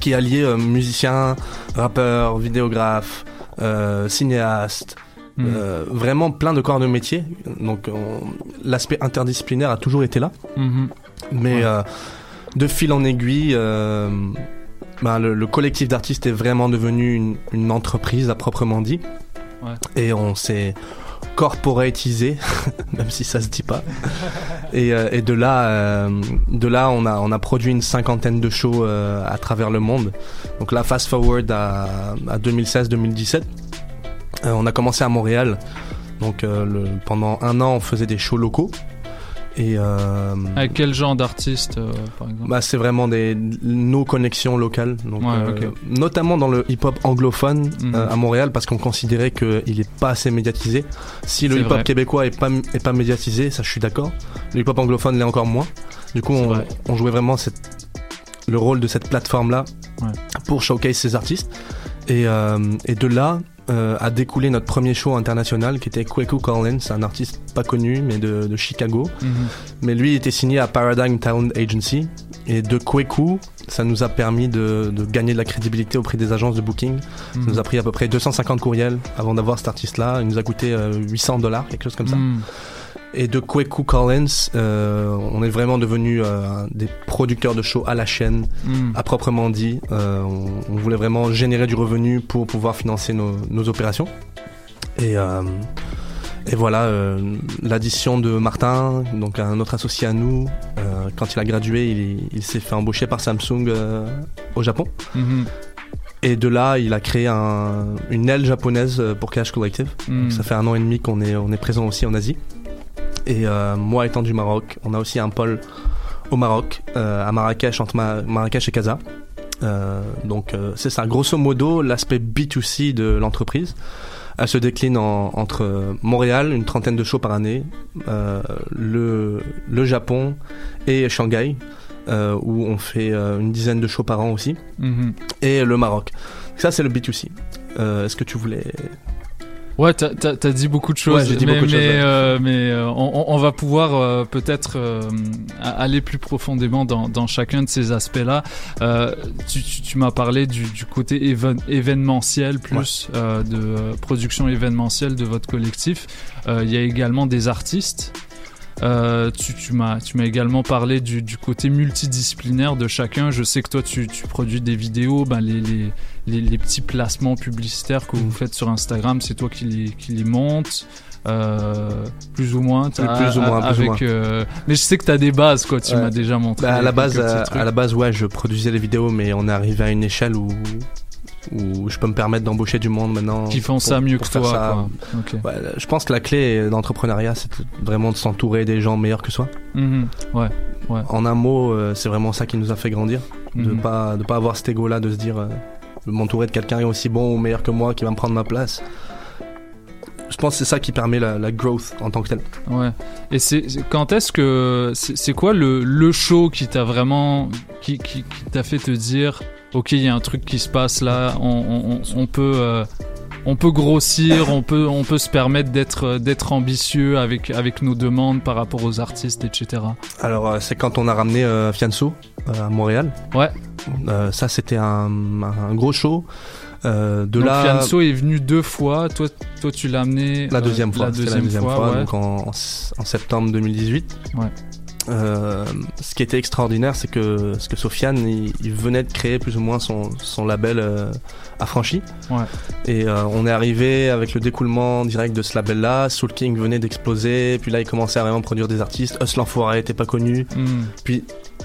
qui alliait euh, musiciens, rappeurs, vidéographes, euh, cinéastes, Mm. euh, vraiment plein de corps de métier. Donc on- l'aspect interdisciplinaire a toujours été là. Mhm. Mais Ouais. euh, de fil en aiguille, euh, ben, le, le collectif d'artistes est vraiment devenu une, une entreprise à proprement dit. Ouais. Et on s'est corporatisé, même si ça se dit pas. Et, et de là, de là, on a on a produit une cinquantaine de shows à travers le monde. Donc là, fast forward à, à 2016-2017, euh, on a commencé à Montréal. Donc euh, le, pendant un an, on faisait des shows locaux. Et euh, Avec quel genre d'artiste, euh, par exemple? Bah, c'est vraiment des nos connexions locales, donc Ouais, euh, ok. notamment dans le hip-hop anglophone Mhm. euh, à Montréal, parce qu'on considérait qu'il est pas assez médiatisé. Si le hip-hop québécois est pas est pas médiatisé, ça je suis d'accord. Le hip-hop anglophone l'est encore moins. Du coup, on, on jouait vraiment cette, le rôle de cette plateforme là Ouais. pour showcase ces artistes. Et, euh, et de là euh, a découlé notre premier show international qui était Kweku Collins, un artiste pas connu mais de, de Chicago. Mhm. Mais lui était signé à Paradigm Talent Agency. Et de Kweku, ça nous a permis de, de gagner de la crédibilité auprès des agences de booking. Ça Mhm. nous a pris à peu près 250 courriels avant d'avoir cet artiste-là. Il nous a coûté euh, 800 dollars, quelque chose comme ça. Mhm. Et de Kweku Collins, euh, on est vraiment devenu euh, des producteurs de shows à la chaîne, Mm. à proprement dit. Euh, on, on voulait vraiment générer du revenu pour pouvoir financer nos, nos opérations. Et, et voilà, l'addition de Martin, donc un autre associé à nous, quand il a gradué, il, il s'est fait embaucher par Samsung au Japon. Mhm. Et de là, il a créé un- une aile japonaise pour Cash Collective. Mm. Donc, ça fait un an et demi qu'on est, on est présent aussi en Asie. Et euh, moi étant du Maroc, on a aussi un pôle au Maroc, euh, à Marrakech, entre Ma- Marrakech et Casa. Euh, donc c'est ça, grosso modo, l'aspect B2C de l'entreprise. Elle se décline en- entre Montréal, une trentaine de shows par année, euh, le, le Japon et Shanghai, euh, où on fait euh, une dizaine de shows par an aussi, Mhm. et le Maroc. Ça c'est le B2C. Euh, Est-ce que tu voulais... Ouais, t'as- t'as dit beaucoup de choses, Ouais, j'ai dit mais, beaucoup de mais, choses, ouais. euh, mais euh, on, on va pouvoir euh, peut-être aller plus profondément dans, dans chacun de ces aspects-là. Tu tu, tu m'as parlé du, du côté éven- événementiel plus de production événementielle de votre collectif. Il y a également des artistes. Euh, tu m'as tu m'as également parlé du, du côté multidisciplinaire de chacun. Je sais que toi tu, tu produis des vidéos, ben les, les, les, les petits placements publicitaires que vous faites sur Instagram, c'est toi qui les qui les montes. Euh, plus ou moins, t'as- Plus ou moins, plus ou avec, moins. euh, mais je sais que tu as des bases, quoi. Tu Ouais. m'as déjà montré. Bah, à la base, à, à la base, ouais, je produisais les vidéos, mais on est arrivé à une échelle où où je peux me permettre d'embaucher du monde maintenant. Qui font pour- ça mieux que toi, ça. Ouais, je pense que la clé d'entrepreneuriat, c'est vraiment de s'entourer des gens meilleurs que soi. Mhm. Ouais, ouais. En un mot, euh, c'est vraiment ça qui nous a fait grandir, de Mhm. pas de pas avoir cet ego-là, de se dire euh, m'entourer de quelqu'un aussi bon ou meilleur que moi qui va me prendre ma place. Je pense que c'est ça qui permet la, la growth en tant que tel. Ouais. Et c'est quand est-ce que c'est quoi le, le show qui t'a vraiment qui, qui, qui t'a fait te dire ok il y a un truc qui se passe là on, on, peut euh, on peut grossir on peut on peut se permettre d'être euh, d'être ambitieux avec avec nos demandes par rapport aux artistes etc. Alors euh, c'est quand on a ramené euh, Fianso à Montréal. Ouais. Euh, ça c'était un, un gros show. Euh, de Donc là, Fianso est venu deux fois toi toi tu l'as amené La euh, deuxième fois, la deuxième, la deuxième fois, fois, ouais. donc en, en septembre 2018. Ouais. Euh, ce qui était extraordinaire, c'est que, ce que Sofiane, il, il venait de créer plus ou moins son, son label euh, Affranchi. Ouais. Et euh, on est arrivé avec le découlement direct de ce label-là. Soul King venait d'exploser. Puis là, il commençait à vraiment produire des artistes. Us l'Enfoiré était pas connu. Mm. Puis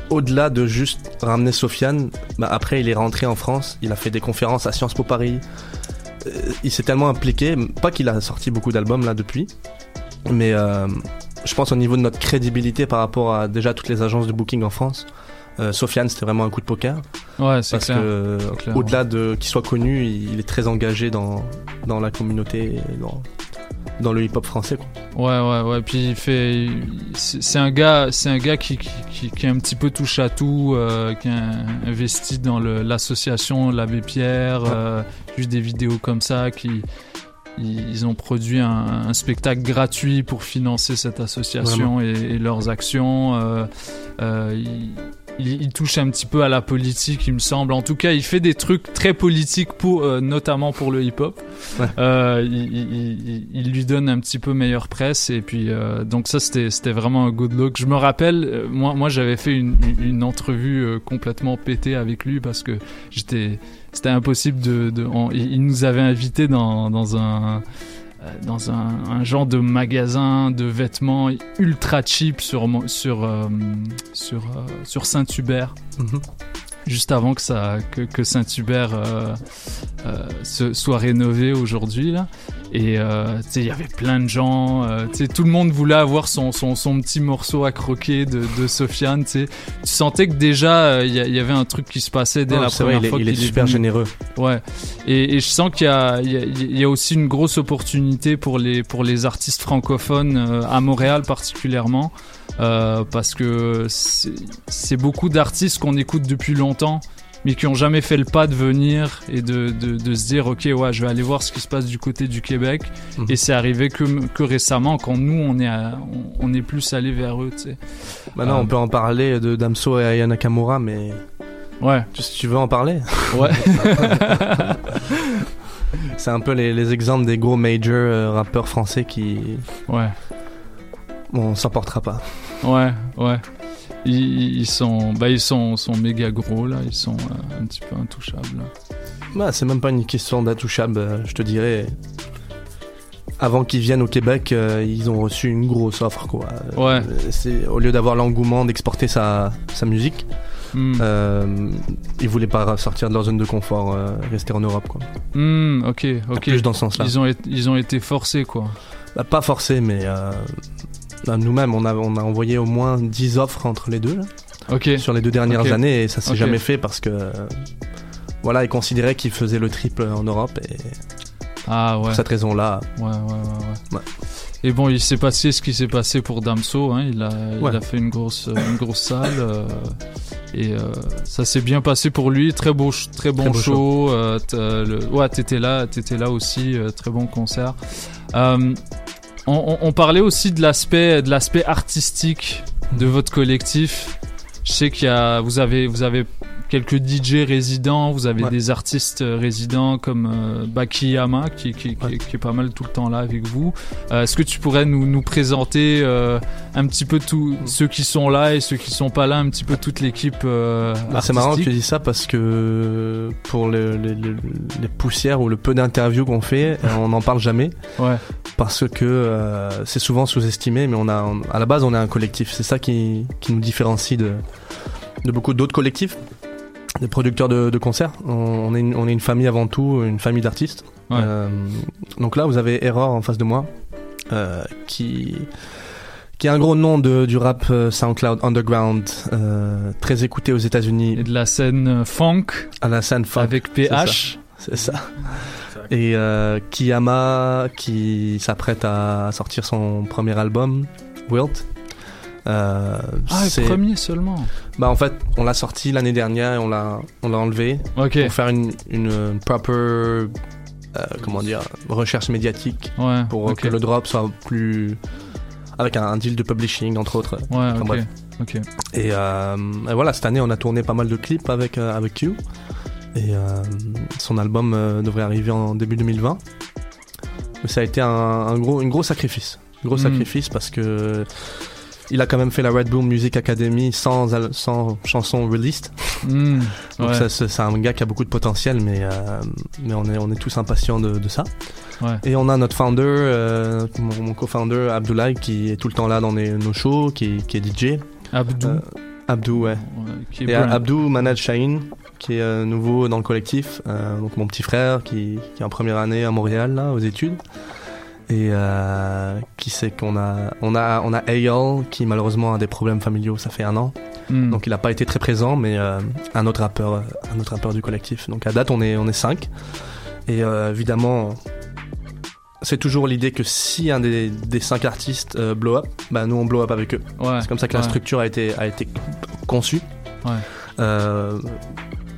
au-delà de juste ramener Sofiane, bah, après, il est rentré en France. Il a fait des conférences à Sciences Po Paris. Euh, il s'est tellement impliqué. Pas qu'il a sorti beaucoup d'albums là depuis. Mais euh, je pense au niveau de notre crédibilité par rapport à déjà toutes les agences de booking en France. Euh, Sofiane, c'était vraiment un coup de poker. Ouais, c'est Parce clair. que C'est clair, au-delà de qu'il soit connu, il, il est très engagé dans, dans la communauté, dans, dans le hip-hop français. Quoi. Ouais, ouais, ouais. Puis il fait, c'est un gars, c'est un gars qui, qui, qui, qui est un petit peu touche à tout, euh, qui a investi dans le- l'association l'Abbé Pierre, euh, juste des vidéos comme ça, qui ils ont produit un, un spectacle gratuit pour financer cette association et, et leurs actions. Euh, euh, il, il- touche un petit peu à la politique, il me semble. En tout cas, il fait des trucs très politiques, pour, euh, notamment pour le hip-hop. Ouais. Euh, il, il- il- lui donne un petit peu meilleure presse et puis euh, donc ça c'était vraiment un good look. Je me rappelle, euh, moi moi j'avais fait une, une entrevue euh, complètement pétée avec lui parce que j'étais c'était impossible de, de on- il nous avait invités dans dans un dans un, genre de magasin de vêtements ultra cheap sur sur euh, euh, sur Saint-Hubert. Mhm. Juste avant que ça que, que Saint-Hubert euh, euh, se- soit rénové aujourd'hui là. Et euh, il y avait plein de gens. euh, tout le monde voulait avoir son, son, son petit morceau à croquer de, de Sofiane. Tu sais. tu sentais que déjà il y, avait un truc qui se passait dès la vrai, première il est- fois. il est super venu. généreux. Ouais. Et, et je sens qu'il y a, y, a, y a aussi une grosse opportunité pour les pour les artistes francophones à Montréal particulièrement. Euh, parce que c'est beaucoup d'artistes qu'on écoute depuis longtemps mais qui ont jamais fait le pas de venir et de, de, de se dire ok ouais je vais aller voir ce qui se passe du côté du Québec Mhm. et c'est arrivé que, que récemment quand nous on est à- on, on est plus allé vers eux tu sais Maintenant, Euh, on peut en parler de Damso et Aya Nakamura, mais. Ouais. Tu, tu veux en parler? Ouais. C'est un peu les, les exemples des gros major euh, rappeurs français qui. Ouais. On s'en portera pas. Ouais, ouais. Ils, ils sont, bah ils sont, sont méga gros là. Ils sont euh, un petit peu intouchables. Bah, c'est même pas une question d'intouchable, euh, je te dirais. Avant qu'ils viennent au Québec, euh, ils ont reçu une grosse offre, quoi. Ouais. C'est au lieu d'avoir l'engouement d'exporter sa, sa musique, Hmm. euh, ils voulaient pas sortir de leur zone de confort, rester en Europe, quoi. Hmm, ok, ok. Plus dans ce sens-là. Ils ont, été- ils ont été forcés quoi. Bah, pas forcé, mais nous-mêmes, on a, on a envoyé au moins 10 offres entre les deux là, sur les deux dernières années et ça s'est jamais fait parce que voilà, ils considéraient qu'ils faisaient le triple en Europe et Ah ouais. pour cette raison-là. Ouais, ouais, ouais. Et bon, il s'est passé ce qui s'est passé pour Damso. Hein. Il, a, Ouais. il a fait une grosse, une grosse salle. euh, et euh, ça s'est bien passé pour lui. Très beau, très bon Très beau show. euh, le- ouais, t'étais là, t'étais là aussi. très bon concert. On parlait aussi de l'aspect, de l'aspect artistique de votre collectif. Je sais qu'il y a, vous avez, vous avez quelques DJ résidents, vous avez Ouais. des artistes euh, résidents comme euh, Baki Yama qui, qui, qui- qui est pas mal tout le temps là avec vous. Euh, Est-ce que tu pourrais nous, nous présenter euh, un petit peu tous ceux qui sont là et ceux qui sont pas là, un petit peu toute l'équipe Bah, c'est marrant que tu dis ça parce que pour le- le- le- les poussières ou le peu d'interviews qu'on fait, on n'en parle jamais. Ouais. Parce que c'est souvent sous-estimé, mais on a, on- à la base, on est un collectif. C'est ça qui, qui nous différencie de, de beaucoup d'autres collectifs, des producteurs de, de concerts. On, on est une, on est une famille avant tout, une famille d'artistes. Ouais. Euh, donc là, vous avez Error en face de moi, euh, qui qui est un gros nom de, du rap euh, SoundCloud Underground, euh, très écouté aux États-Unis. Et de la scène funk À la scène funk. avec ça. PH. C'est ça. Et euh, Kiyama qui s'apprête à sortir son premier album, Wilt. Euh, Ah, le c'est- premier seulement. Bah en fait, on l'a sorti l'année dernière et on l'a on l'a enlevé pour faire une une proper euh, comment dire recherche médiatique Ouais, pour ok. que le drop soit plus avec un, un deal de publishing entre autres. Ouais, Enfin, ok. Et, euh, et voilà, cette année, on a tourné pas mal de clips avec, euh, avec Q. Et euh, son album euh, devrait arriver en début 2020. Mais ça a été un, un gros, une gros sacrifice. Un gros Mm. sacrifice parce que il a quand même fait la Red Bull Music Academy sans, sans chanson released. Hmm, Donc ouais. ça, c'est un gars qui a beaucoup de potentiel, mais, euh, mais on, est, on est tous impatients de, de ça. Ouais. Et on a notre founder, euh, mon, mon co-founder Abdoulaye, qui est tout le temps là dans les- nos shows, qui, qui est DJ. Abdou. Euh, Abdou, ouais. qui est Et. Abdou manage Shaheen, qui est euh, nouveau dans le collectif. euh, donc mon petit frère, qui, qui est en première année à Montréal, là, aux études. Et euh, qui sait qu'on a, on a, on a Ayal, qui malheureusement a des problèmes familiaux, ça fait un an. Hmm. Donc il n'a pas été très présent, mais euh, un autre rappeur, un autre rappeur du collectif. Donc à date, on est, on est cinq. Et euh, évidemment, c'est toujours l'idée que si un des, des cinq artistes blow up, bah nous on blow up avec eux. Ouais, c'est comme ça que la structure a été, a été conçue. Ouais.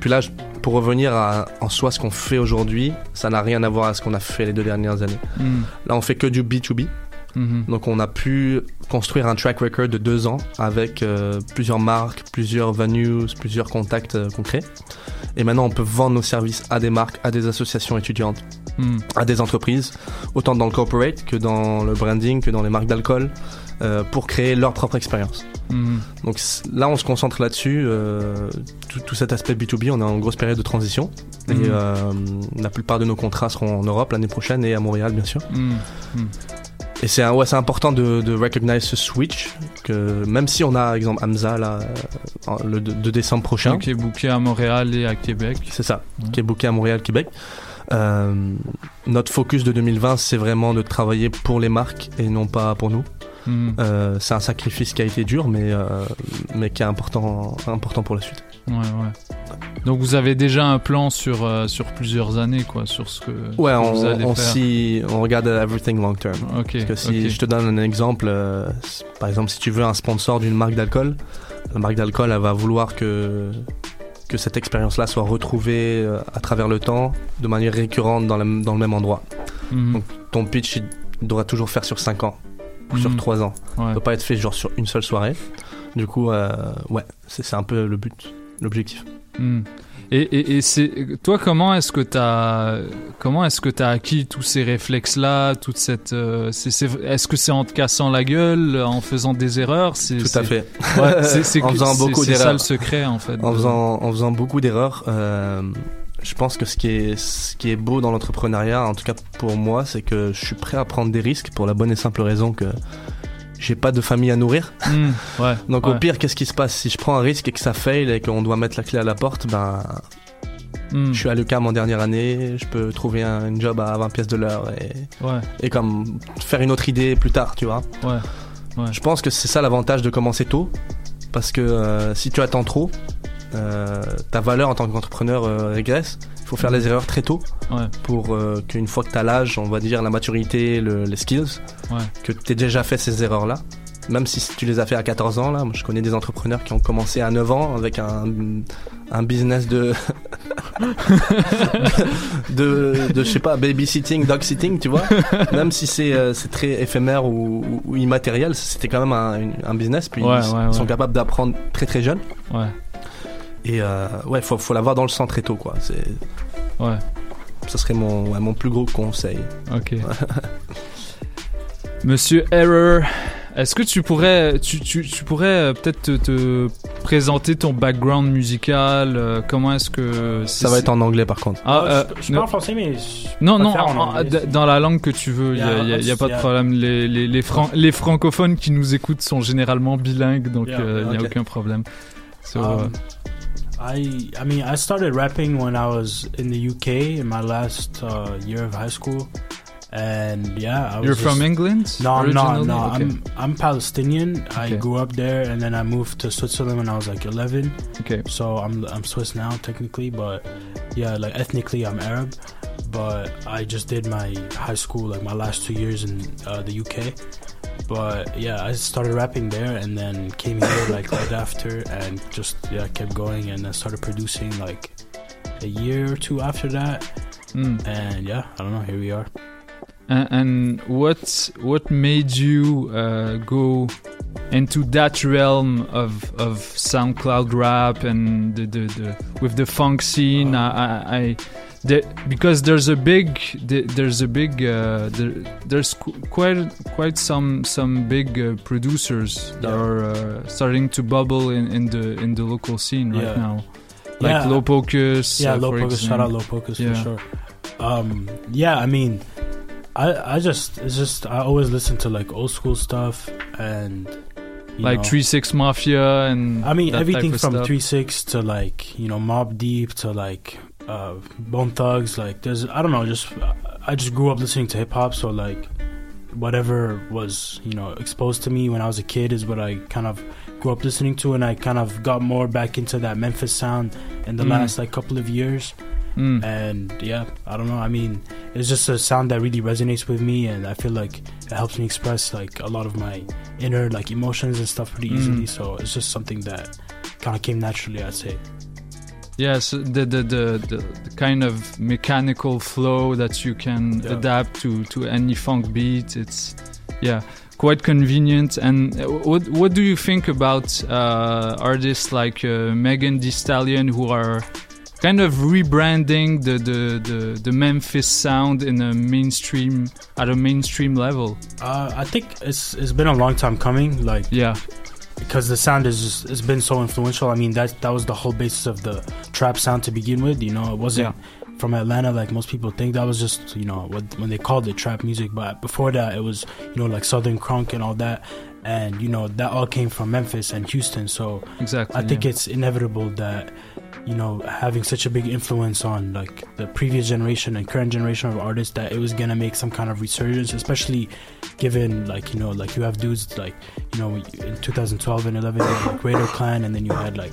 Euh, puis là, pour revenir à, en soi, ce qu'on fait aujourd'hui, ça n'a rien à voir à ce qu'on a fait les deux dernières années. Hmm. Là, on fait que du B2B. Mhm. Donc, on a pu construire un track record de deux ans avec euh, plusieurs marques, plusieurs venues, plusieurs contacts euh, concrets. Et maintenant, on peut vendre nos services à des marques, à des associations étudiantes, Hmm. à des entreprises, autant dans le corporate que dans le branding, que dans les marques d'alcool, euh, pour créer leur propre expérience. Mhm. Donc là, on se concentre là-dessus. euh, tout, tout cet aspect B2B, on est en grosse période de transition. Et Mhm. euh, la plupart de nos contrats seront en Europe l'année prochaine et à Montréal, bien sûr. Mhm. Et c'est ouais, important de, de recognize ce switch. Que même si on a, par exemple, Hamza là, le 2 décembre prochain. Qui est booké à Montréal et à Québec. C'est ça, qui est booké à Montréal, Québec. Euh, notre focus de 2020, c'est vraiment de travailler pour les marques et non pas pour nous. Mhm. Euh, c'est un sacrifice qui a été dur, mais, euh, mais qui est important, important pour la suite. Ouais, ouais. Donc vous avez déjà un plan sur, euh, sur plusieurs années, quoi, sur ce que, Ouais, on, vous allez on, faire. s'y- on regarde everything long term. Ok, Parce que si je te donne un exemple, par exemple, si tu veux un sponsor d'une marque d'alcool, la marque d'alcool, elle va vouloir que, que cette expérience-là soit retrouvée à travers le temps, de manière récurrente dans le, dans le même endroit. Mhm. Donc ton pitch, il devra toujours faire sur 5 ans, ou sur Mhm. 3 ans. Ouais. Il peut pas être fait genre sur une seule soirée. Du coup, euh, ouais, c'est c'est un peu le but, l'objectif. Hmm. Et, et, et c'est toi comment est-ce que t'as comment est-ce que t'as acquis tous ces réflexes là toute cette euh, c'est- c'est- est-ce que c'est en te cassant la gueule en faisant des erreurs c'est Tout à c'est- fait. ouais, c'est c'est en faisant c'est- beaucoup c'est d'erreurs. ça le secret en fait En de- faisant, en faisant beaucoup d'erreurs, euh, je pense que ce qui est, ce qui est beau dans l'entrepreneuriat, en tout cas pour moi, c'est que je suis prêt à prendre des risques pour la bonne et simple raison que j'ai pas de famille à nourrir. Hmm, ouais, Donc au pire, qu'est-ce qui se passe? Si je prends un risque et que ça fail et qu'on doit mettre la clé à la porte, ben. Hmm. Je suis à l'UQAM en dernière année, je peux trouver un une job à 20 pièces de l'heure et, Ouais. et comme faire une autre idée plus tard, tu vois. Je pense que c'est ça l'avantage de commencer tôt, parce que euh, si tu attends trop, euh, ta valeur en tant qu'entrepreneur euh, régresse. Il faut faire les erreurs très tôt Ouais. pour euh, qu'une fois que tu as l'âge, on va dire la maturité, le- les skills, Ouais. que tu aies déjà fait ces erreurs-là. Même si tu les as fait à 14 ans, là, moi je connais des entrepreneurs qui ont commencé à 9 ans avec un, un business de, de, de, je sais pas, babysitting, dog sitting, tu vois. Même si c'est euh, très éphémère ou, ou- ou immatériel, c'était quand même un, business. Puis Ouais, ils, sont capables d'apprendre très très. Ouais. Et euh, ouais, faut, faut l'avoir dans le sang très tôt, quoi. C'est, Ouais. ça serait mon, ouais, mon plus gros conseil. Ok. Monsieur Error, est-ce que tu pourrais, tu, tu, tu pourrais euh, peut-être te, te présenter ton background musical euh, Comment est-ce que Ça va être en anglais par contre. Ah, Ah, euh, je, je non. parle français, mais. je Non, non, préfère en en- anglais. d- dans la langue que tu veux, il n'y a, Yeah, y a- y a pas de yeah. problème. Les, les, les, fran- les francophones qui nous écoutent sont généralement bilingues, donc il Yeah, n'y a aucun problème. So, Um, euh, I I mean I started rapping when I was in the UK in my last uh, year of high school, and yeah, I was You're from England No, I'm not. No, Okay. I'm I'm Palestinian. I grew up there, and then I moved to Switzerland when I was like 11. Okay. So I'm I'm Swiss now technically, but yeah, like ethnically I'm Arab. But I just did my high school, like my last two years in uh, the UK. But yeah, I started rapping there, and then came here like right after, and just yeah kept going, and then started producing like a year or two after that. Mm. And yeah, I don't know. Here we are. And, and what what made you uh, go into that realm of of SoundCloud rap and the, the, the with the funk scene? I, I, I the, because there's a big the, there's a big uh, there, there's qu- quite quite some some big uh, producers that are uh, starting to bubble in, in the in the local scene right Yeah. now, like Yeah. Low Pocus. Yeah, uh, low for focus. Shout out low focus Yeah. for sure. Um, yeah, I mean, I I just it's just I always listen to like old school stuff and like know, Three Six Mafia and I mean everything from stuff. Three Six to like you know Mob Deep to like uh, Bone Thugs. Like there's I don't know just I just grew up listening to hip hop, so like whatever was you know exposed to me when I was a kid is what I kind of grew up listening to, and I kind of got more back into that Memphis sound in the Mm. last like couple of years. Mm. And yeah, I don't know. I mean, it's just a sound that really resonates with me, and I feel like it helps me express like a lot of my inner like emotions and stuff pretty Mm. easily. So it's just something that kind of came naturally, I'd say. Yes, the the, the the the kind of mechanical flow that you can Yeah. adapt to to any funk beat. It's yeah, quite convenient. And what what do you think about uh, artists like uh, Megan Thee Stallion who are kind of rebranding the, the, the, the Memphis sound in a mainstream at a mainstream level? Uh, I think it's it's been a long time coming. Like yeah, because the sound is just, it's been so influential. I mean that that was the whole basis of the trap sound to begin with. You know, it wasn't from Atlanta like most people think. That was just you know what when they called it trap music. But before that, it was you know like Southern crunk and all that. And you know that all came from Memphis and Houston. So Exactly, I think yeah. it's inevitable that you know having such a big influence on like the previous generation and current generation of artists that it was gonna make some kind of resurgence especially given like you know like you have dudes like you know in 2012 and 11 you had like Raider Clan and then you had like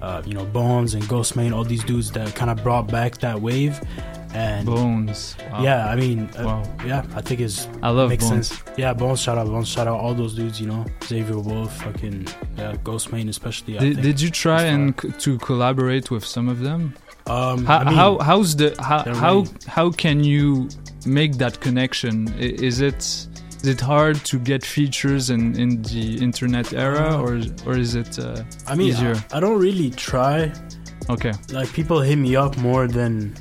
uh, you know Bones and Ghost Main all these dudes that kind of brought back that wave and Bones. Wow. yeah I mean uh, Wow. yeah I think it's I love makes Bones. sense yeah Bones shout out Bones shout out all those dudes you know Xavier Wolf fucking yeah Ghost Main especially I Did, think. did you try and c- to collaborate with some of them? Um, how, I mean, how how's the how how, how can you make that connection? Is it is it hard to get features in, in the internet era, or or is it uh, I mean, easier? I, I don't really try. Okay. Like people hit me up more than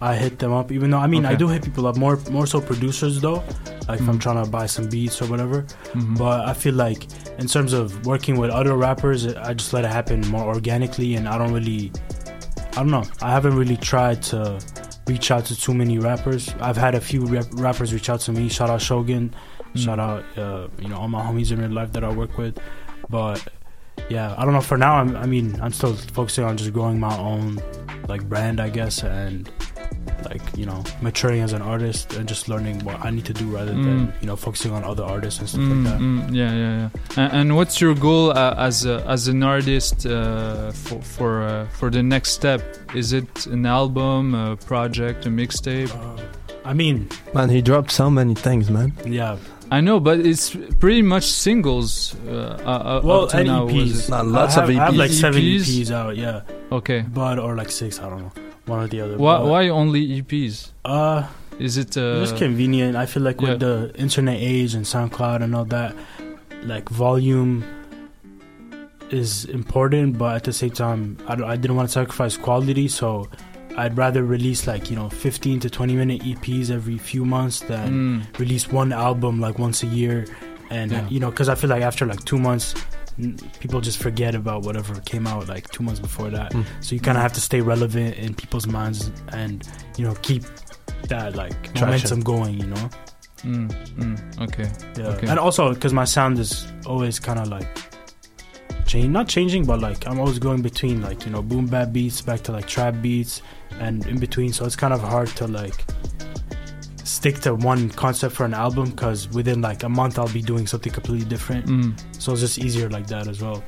I hit them up. Even though I mean, I do hit people up more, more so producers though. Like if I'm Mhm. trying to buy some beats or whatever. Mhm. But I feel like in terms of working with other rappers, I just let it happen more organically, and I don't really, I don't know. I haven't really tried to reach out to too many rappers. I've had a few rap- rappers reach out to me. Shout out Shogun. Mm. Shout out, uh, you know, all my homies in real life that I work with. But yeah, I don't know. For now, I'm, I mean, I'm still focusing on just growing my own like brand, I guess, and like you know, maturing as an artist and just learning what I need to do rather than Mm. you know focusing on other artists and stuff Mm, like that. mm, yeah, yeah, yeah. And, and what's your goal uh, as a, as an artist uh, for for uh, for the next step? Is it an album, a project, a mixtape? I mean, Man, he dropped so many things, man. yeah. I know, but it's pretty much singles. Uh, uh, uh, Well, up to and now, EPs. it? I have, I have like seven EPs out, yeah. Okay. But or like six, I don't know, one or the other. Why, But, why only EPs? Uh, is it uh, it's convenient. I feel like yeah. with the internet age and SoundCloud and all that, like volume is important, but at the same time, I, I didn't want to sacrifice quality, so I'd rather release like you know 15 to 20 minute EPs every few months than Mm. release one album like once a year, and Yeah. you know because I feel like after like two months. N- People just forget about whatever came out like two months before that, Mm. so you kind of have to stay relevant in people's minds and you know keep that like Traction. momentum going. You know, Mm, mm, okay. yeah. Okay. And also because my sound is always kind of like change, not changing, but like I'm always going between like you know boom bap beats back to like trap beats and in between. So it's kind of hard to like stick to one concept for an album because within like a month I'll be doing something completely different. Mm. So it's just easier like that as well.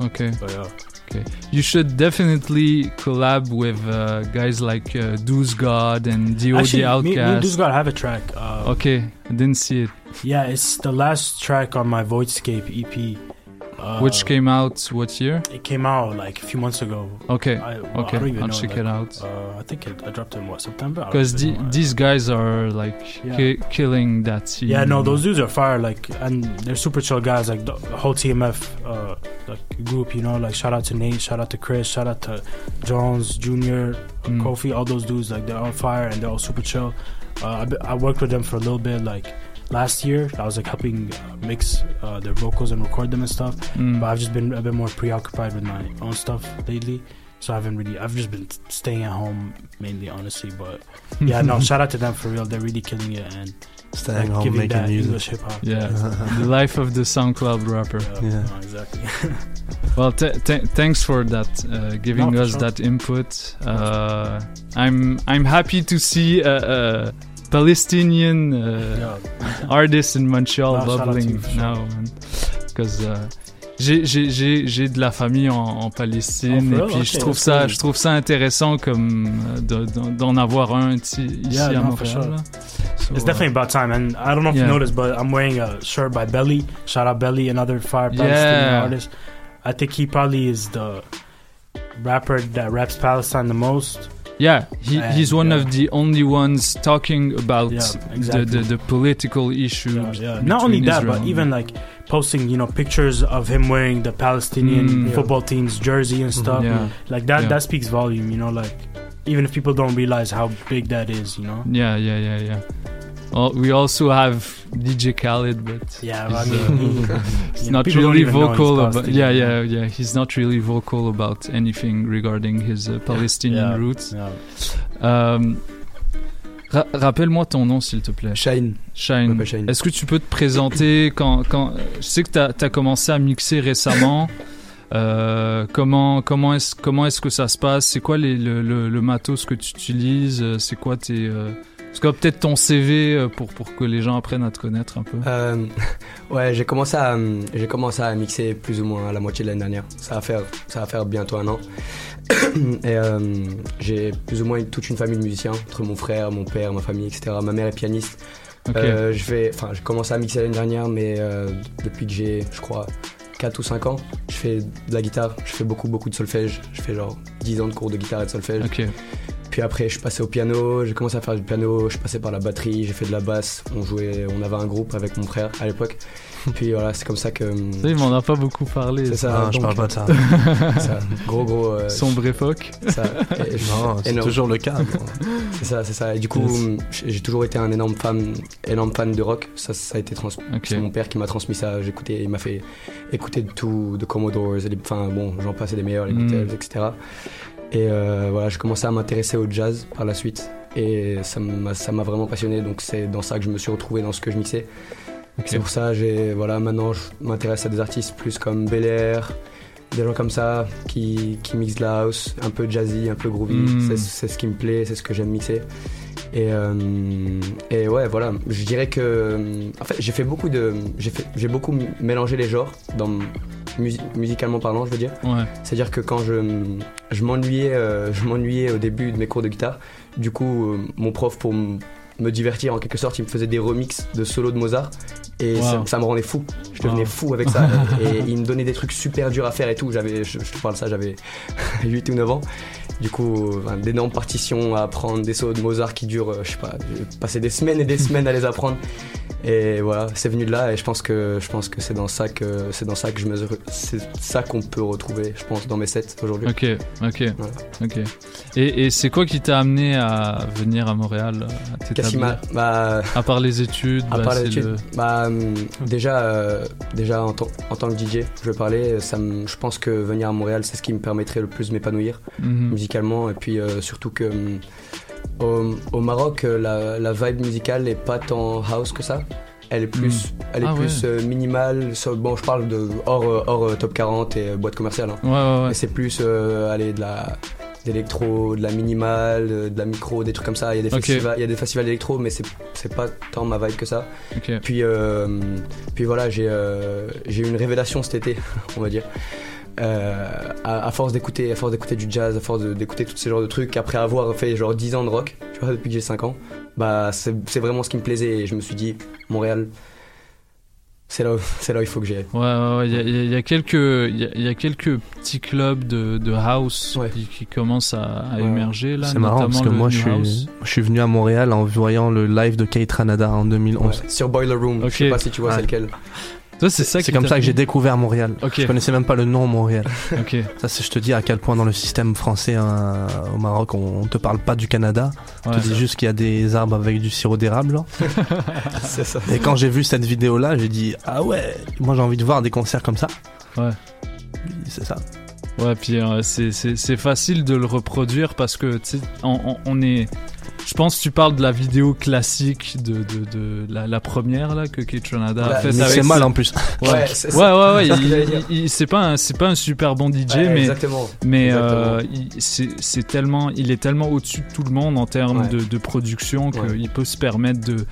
Okay. Yeah. Okay. You should definitely collab with uh, guys like uh, Deuce God and DOD Actually, me, Outcast. me and Deuce God have a track. Uh, Okay, I didn't see it. Yeah, it's the last track on my Voidscape EP. Uh, Which came out what year? It came out like a few months ago. Okay, I, well, okay, I don't even I'll know, check like, it out. Uh, I think it, I dropped it in what September. Because the, these guys are like Yeah. ki- killing that yeah, no, those dudes are fire. Like, and they're super chill guys. Like the whole TMF uh, like group, you know. Like, shout out to Nate, shout out to Chris, shout out to Jones Junior, Mm. Kofi. All those dudes, like, they're all fire and they're all super chill. Uh, I, I worked with them for a little bit, like last year. I was like helping uh, mix uh, their vocals and record them and stuff. Mm. But I've just been a bit more preoccupied with my own stuff lately. So I haven't really. I've just been staying at home mainly, honestly. But yeah, no. shout out to them for real. They're really killing it and Staying like, home, giving making that music. English hip hop. Yeah, the life of the SoundCloud rapper. Yeah, no, exactly. Well, t- t- thanks for that, uh, giving No, us sure. that input. Uh, I'm I'm happy to see a, a Palestinian uh, artist in Montreal No, bubbling now, because uh, j'ai de la famille en, en Palestine Oh, et puis je Okay, trouve that's ça je trouve ça intéressant comme euh, de- d'en avoir un ici Yeah, à Montréal. sure. So, it's definitely about time. And I don't know if Yeah. you noticed, but I'm wearing a shirt by Belly. Shout out Belly, another fire Palestinian Yeah. artist. I think he probably is the rapper that raps Palestine the most. Yeah, he, And, he's one yeah. of the only ones talking about Yeah, the, exactly. the, the political issues. Yeah, not only that, Israel but even like posting, you know, pictures of him wearing the Palestinian Mm. football team's jersey and stuff. Yeah. Like that, that speaks volume, you know, like even if people don't realize how big that is, you know. Yeah, yeah, yeah, yeah. Well, we also have DJ Khaled, but Yeah, I he's, mean, uh, he's not really he's vocal about. Yeah, yeah, yeah. He's not really vocal about anything regarding his uh, Palestinian Yeah, roots. yeah. Euh, ra- Rappelle-moi ton nom, s'il te plaît. Shine. Shine. Shine. Est-ce que tu peux te présenter quand, quand je sais que tu as, commencé à mixer récemment. Euh, comment comment est-ce comment est-ce que ça se passe? C'est quoi les, le, le, le matos que tu utilises? C'est quoi tes euh, parce que peut-être ton CV euh, pour pour que les gens apprennent à te connaître un peu. Euh, ouais, j'ai commencé à euh, j'ai commencé à mixer plus ou moins à la moitié de l'année dernière. Ça va faire ça va faire bientôt un an. Et euh, j'ai plus ou moins toute une famille de musiciens entre mon frère, mon père, ma famille, etc. Ma mère est pianiste. Ok. Euh, je fais, enfin, j'ai commencé à mixer l'année dernière, mais depuis que j'ai, je crois, 4 ou 5 ans, je fais de la guitare. Je fais beaucoup beaucoup de solfège. Je fais genre 10 ans de cours de guitare et de solfège. Ok. Puis après, je passé au piano, j'ai commencé à faire du piano, je passé par la batterie, j'ai fait de la basse. On jouait, on avait un groupe avec mon frère à l'époque. Puis voilà, c'est comme ça que. Ça, il m'en a pas beaucoup parlé. C'est ça. Ah, je parle pas de ça. ça, Gros, gros. euh, Sombre époque. ça, et- Non, c'est toujours le cas. C'est ça, c'est ça. Et du coup, Yes. j'ai toujours été un énorme fan, énorme fan de rock. Ça, ça a été trans. Ok. C'est mon père qui m'a transmis ça. J'écoutais, il m'a fait écouter de tout, de Commodores, et enfin bon, j'en passais des meilleurs, les Mm. Beatles, etc. Et euh, voilà, je commençais à m'intéresser au jazz par la suite. Et ça m'a vraiment passionné. Donc c'est dans ça que je me suis retrouvé dans ce que je mixais. C'est pour ça, voilà, maintenant je m'intéresse à des artistes plus comme Bel Air, des gens comme ça qui, qui mixent de la house, un peu jazzy, un peu groovy. Mm. C'est- C'est ce qui me plaît, c'est ce que j'aime mixer. Et, euh, et ouais, voilà, je dirais que. En fait, j'ai fait beaucoup de. J'ai beaucoup mélangé les genres, dans, musi- musicalement parlant, je veux dire. Ouais. C'est-à-dire que quand je, je m'ennuyais euh, je m'ennuyais au début de mes cours de guitare, du coup, euh, mon prof, pour me divertir en quelque sorte, il me faisait des remixes de solos de Mozart. Et Wow. ça, ça me rendait fou. Je devenais Wow. fou avec ça. et il me donnait des trucs super durs à faire et tout. J'avais, je, je te parle de ça, j'avais 8 ou 9 ans. Du coup, d'énormes partitions à apprendre, des solos de Mozart qui durent, euh, je sais pas, passé des semaines et des semaines à les apprendre. Et voilà, c'est venu de là et je pense que je pense que c'est dans ça que c'est dans ça que je mesure, c'est ça qu'on peut retrouver, je pense, dans mes sets aujourd'hui. Ok, ok, ok. Et, et c'est quoi qui t'a amené à venir à Montréal, à Qu'est-ce qui t'établir? M'a- bah, À part les études, À bah, part les études, le- bah, hum, déjà, euh, déjà en, tant- en tant que DJ, je vais parler, ça je pense que venir à Montréal, c'est ce qui me permettrait le plus de m'épanouir Mhm. musicalement. Et puis euh, surtout que hum, au, au Maroc, euh, la, la vibe musicale n'est pas tant house que ça. Elle est plus, Mm. elle est Ah plus ouais. euh, minimale. So- bon, je parle de hors, euh, hors top 40 et boîte commerciale. hein. Ouais, ouais, ouais. Mais c'est plus aller de la d'électro, de la minimale, de la micro, des trucs comme ça. Il y a des festivals, il y a des festivals d'électro, mais c'est pas tant ma vibe que ça. Puis euh, puis voilà, j'ai euh, j'ai eu une révélation cet été, on va dire. Euh, à, à force d'écouter à force d'écouter du jazz à force d'écouter tous ces genres de trucs après avoir fait genre 10 ans de rock tu vois depuis que j'ai 5 ans bah c'est c'est vraiment ce qui me plaisait et je me suis dit Montréal c'est là où- c'est là où il faut que j'y aille Ouais, ouais, ouais, il y a, il y a- il y a quelques, il y a, il y a quelques petits clubs de, de house qui, qui commencent à, à émerger là. C'est marrant parce que moi je suis, je suis venu à Montréal en voyant le live de Kate Ranada en 2011. Ouais, sur Boiler Room je sais pas si tu vois Ouais. c'est lequel c'est comme ça que j'ai découvert Montréal. Ok. Je connaissais même pas le nom Montréal. Ça, c'est, je te dis à quel point dans le système français hein, au Maroc, on, on te parle pas du Canada. On Ouais. te dit juste qu'il y a des arbres avec du sirop d'érable. ça Et quand j'ai vu cette vidéo-là, j'ai dit ah ouais, moi j'ai envie de voir des concerts comme ça. Ouais. C'est ça. Ouais, puis euh, c'est- facile de le reproduire parce que on, on- on est. Je pense que tu parles de la vidéo classique de, de, de la, la première là que Kate Ranada a Bah, faite c'est mal en plus. Ouais, Ouais, ouais, c'est- ouais, il- il- pas un, pas un super bon DJ, mais exactement. mais euh, il- c'est tellement, il est tellement au-dessus de tout le monde en termes de, production qu'il peut se permettre de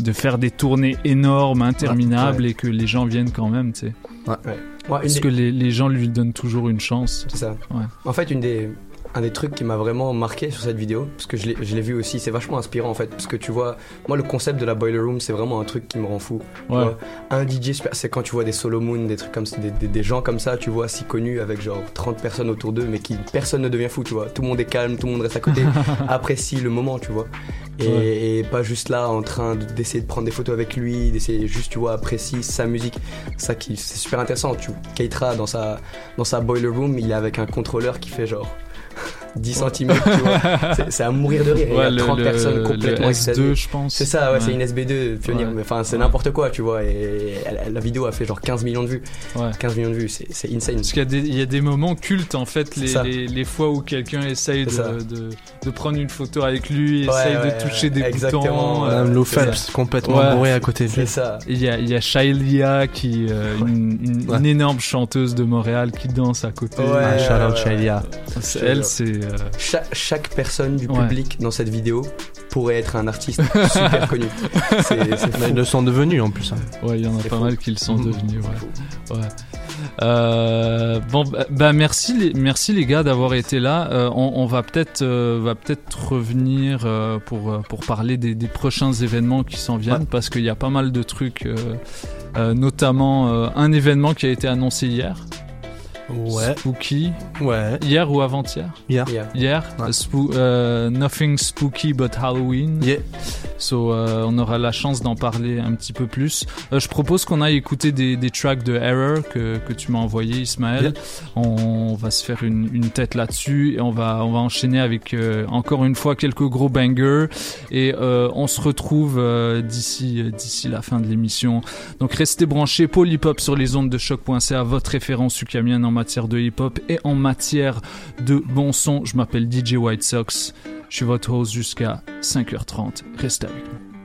de faire des tournées énormes, interminables et que les gens viennent quand même, tu sais. Ouais. Ouais, une Parce des- que les, les gens lui donnent toujours une chance. C'est ça. Ouais. En fait, une des, un des trucs qui m'a vraiment marqué sur cette vidéo, parce que je l'ai vu aussi, c'est vachement inspirant en fait, parce que tu vois, moi le concept de la boiler room, c'est vraiment un truc qui me rend fou. tu Ouais. vois. Un DJ, c'est quand tu vois des Solomon, des trucs comme des, des- des gens comme ça, tu vois, si connus avec genre 30 personnes autour d'eux, mais qui personne ne devient fou, tu vois. Tout le monde est calme, tout le monde reste à côté, apprécie le moment, tu vois. Et, Ouais. et pas juste là en train de- d'essayer de prendre des photos avec lui, d'essayer juste, tu vois, apprécie sa musique. Ça qui, c'est super intéressant. Tu, Keitra dans sa, dans sa boiler room, il est avec un contrôleur qui fait genre 10 cm, tu vois. C'est- à mourir de rire. Ouais, il y le- a 30 le- personnes le complètement S2, extasiées. je pense. C'est ça, ouais, Ouais. c'est une SB2 pionnier. Ouais. Mais Enfin, c'est Ouais. n'importe quoi, tu vois. Et elle- la vidéo a fait genre 15 millions de vues. Ouais. 15 millions de vues, c'est c'est insane. Parce qu'il y, a des- il y a des moments cultes en fait, les, les, les fois où quelqu'un essaye de, de, de prendre une photo avec lui, Ouais, essaye ouais, de toucher des exactement, boutons. euh, Madame ça. complètement bourré à côté de lui. C'est ça. Il y a, il y a Shailia qui, euh, une, une- une énorme chanteuse de Montréal qui danse à côté. Ouais, Ah, shout out ouais, Shailia. Elle, c'est. Euh, Chaque, chaque personne du Ouais. public dans cette vidéo pourrait être un artiste super connu. Fou. ils le sont devenus en plus. hein. Ouais, il y en a pas fou. mal qui le sont devenus. Ouais. Ouais. Euh, bon, bah, bah, merci les, merci les gars d'avoir été là. Euh, on, on va peut-être, euh, va peut-être revenir euh, pour euh, pour parler des, des prochains événements qui s'en viennent parce qu'il y a pas mal de trucs, euh, euh, notamment euh, un événement qui a été annoncé hier. Ouais. Spooky. Ouais. Hier ou avant-hier? Hier. Hier. Hier. Ouais. Spoo- euh, nothing spooky but Halloween. Yeah. So, euh, on aura la chance d'en parler un petit peu plus. Euh, je propose qu'on aille écouter des, des tracks de Error que, que tu m'as envoyé, Ismaël. Yeah. On va se faire une, une tête là-dessus et on va, on va enchaîner avec euh, encore une fois quelques gros bangers et euh, on se retrouve euh, d'ici d'ici la fin de l'émission. Donc restez branchés, Hop sur les ondes de choc.ca, votre référence ukamienne en matière de hip hop et en matière de bon son. Je m'appelle DJ White Sox. Je suis votre host jusqu'à 5h30. Restez avec nous.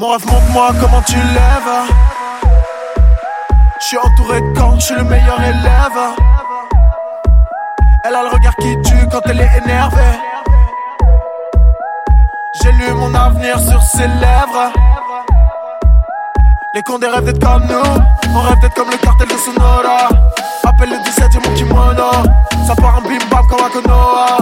Dis-moi comment tu lèves? Je suis entouré de camps, je suis le meilleur élève. Elle a le regard qui tue quand elle est énervée. J'ai lu mon avenir sur ses lèvres. Les cons des rêves d'être comme nous. On rêve d'être comme le cartel de Sonora. Appelle le 17, j'ai mon kimono. Ça part en bim bam comme un Konoha.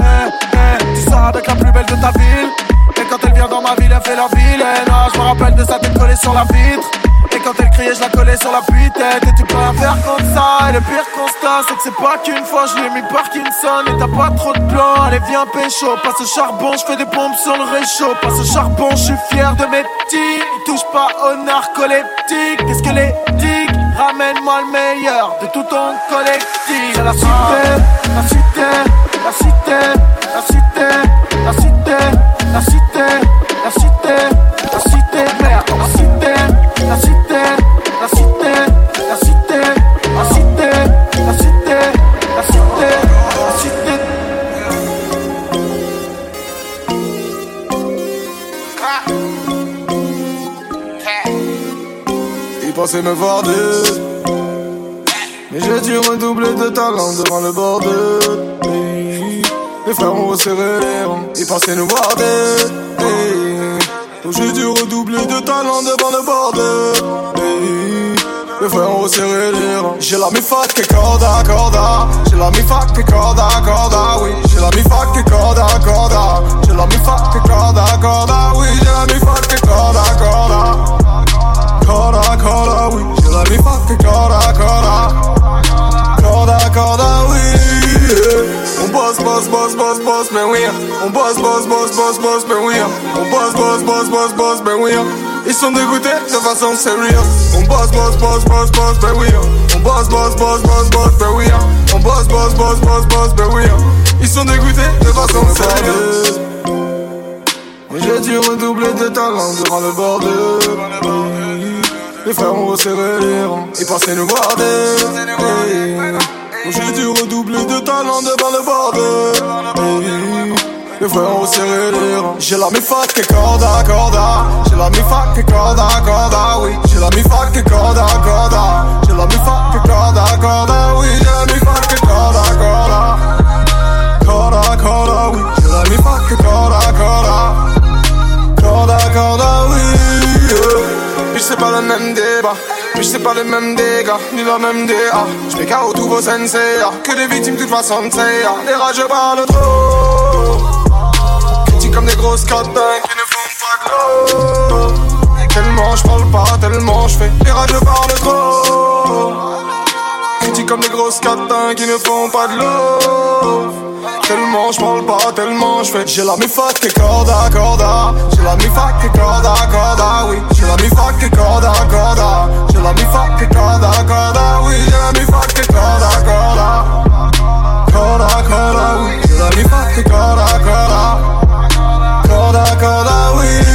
Eh, eh, tu sors avec la plus belle de ta ville. Quand elle vient dans ma ville, elle fait la vilaine. Ah, je me rappelle de sa tête collée sur la vitre. Et quand elle criait, je la collais sur la tête Et tu peux rien faire contre ça? Et le pire constat, c'est que c'est pas qu'une fois, je lui ai mis Parkinson. Et t'as pas trop de plan, allez, viens pécho. Passe au charbon, je fais des pompes sur le réchaud. Passe au charbon, je suis fier de mes petits. Touche pas au narcoleptique. Qu'est-ce que les digues Ramène-moi le meilleur de tout ton collectif. la cité, la cité, la cité, la cité, la cité, la cité, la cité, la cité, la cité, la cité, la cité, la cité, la cité, la cité, la cité, la cité. Il pensait me voir deux Mais j'ai dû redoubler de talent devant le bord de Les frères ont resserré les rangs Ils pensaient nous deux Donc j'ai dû redoubler de talent devant le bord de les frères ont resserré les rangs J'ai la mi-fac qui corda, corda J'ai la mi-fac qui corda, corda, oui. J'ai la mi-fac qui corda, corda J'ai la mi-fac qui corda, corda, oui. J'ai la mi-fac qui corda, corda Corda, corda, oui. J'ai la mi-fac qui corda, corda Corda, corda, oui. On bosse, bosse, bosse, bosse, bosse, mais oui On bosse, bosse, bosse, bosse, bosse, mais oui On bosse, bosse, bosse, bosse, bosse, mais oui Ils sont dégoûtés de façon sérieuse On bosse, bosse, bosse, bosse, bosse, mais oui On bosse, bosse, bosse, bosse, bosse, mais oui On bosse, bosse, bosse, bosse, bosse, mais oui Ils sont dégoûtés de façon sérieuse Mais j'ai dû redoubler de talent devant le bord de les frères ont resserré les rangs pensaient nous voir des J'ai dû redoubler de talent devant le bord de Les frères ont resserré les rangs J'ai la mi-fac qui corda, corda J'ai la mi-fac qui corda, corda, oui. J'ai la mi-fac qui corda, corda J'ai la mi-fac qui corda, corda, oui. J'ai la mi-fac qui corda, corda Corda, corda, oui. J'ai la mi-fac qui corda, corda Corda, corda, oui puis c'est pas le même débat, puis c'est pas le même dégâts, ni la même DA. J'mets KO tous vos sensei, que des victimes toute façon c'est Les rageux parlent trop, critiques comme des grosses catins qui ne font pas de l'eau. Tellement j'parle pas, tellement j'fais, les rageux parlent trop. Comme des grosses catins qui ne font pas de l'eau. Tellement je parle pas, tellement je fais. J'ai la mi-fac qui corda, corda J'ai la mi-fac qui corda, corda, oui. J'ai la mi-fac qui corda, corda J'ai la mi-fac qui corda, corda, oui. J'ai la mi-fac qui corda, corda Corda, corda, oui. J'ai la mi-fac qui corda, corda Corda, corda, oui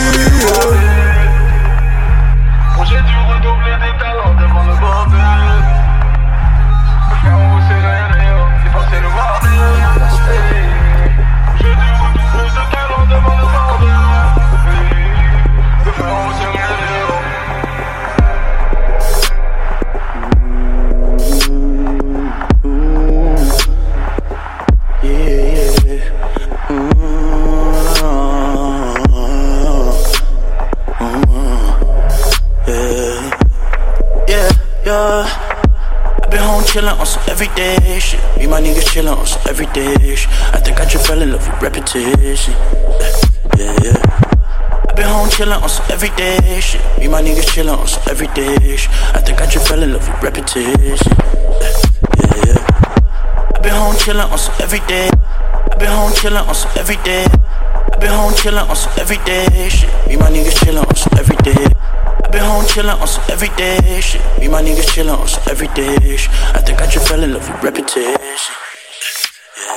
chillin' on some everyday shit. Me, my niggas chillin' on some everyday shit. I think I just fell in love with repetition. Yeah, yeah. I been home chillin' on some everyday shit. Me, my niggas chillin' on some everyday shit. I think I just fell in love with repetition. Yeah, yeah. I been home chillin' on some everyday. I been home chillin' on some everyday. I been home chillin' on some everyday shit. Me, my niggas chillin' on some everyday. Been home chillin' on some everyday shit. Me, my niggas chillin' on some everyday shit. I think I just fell in love with repetition.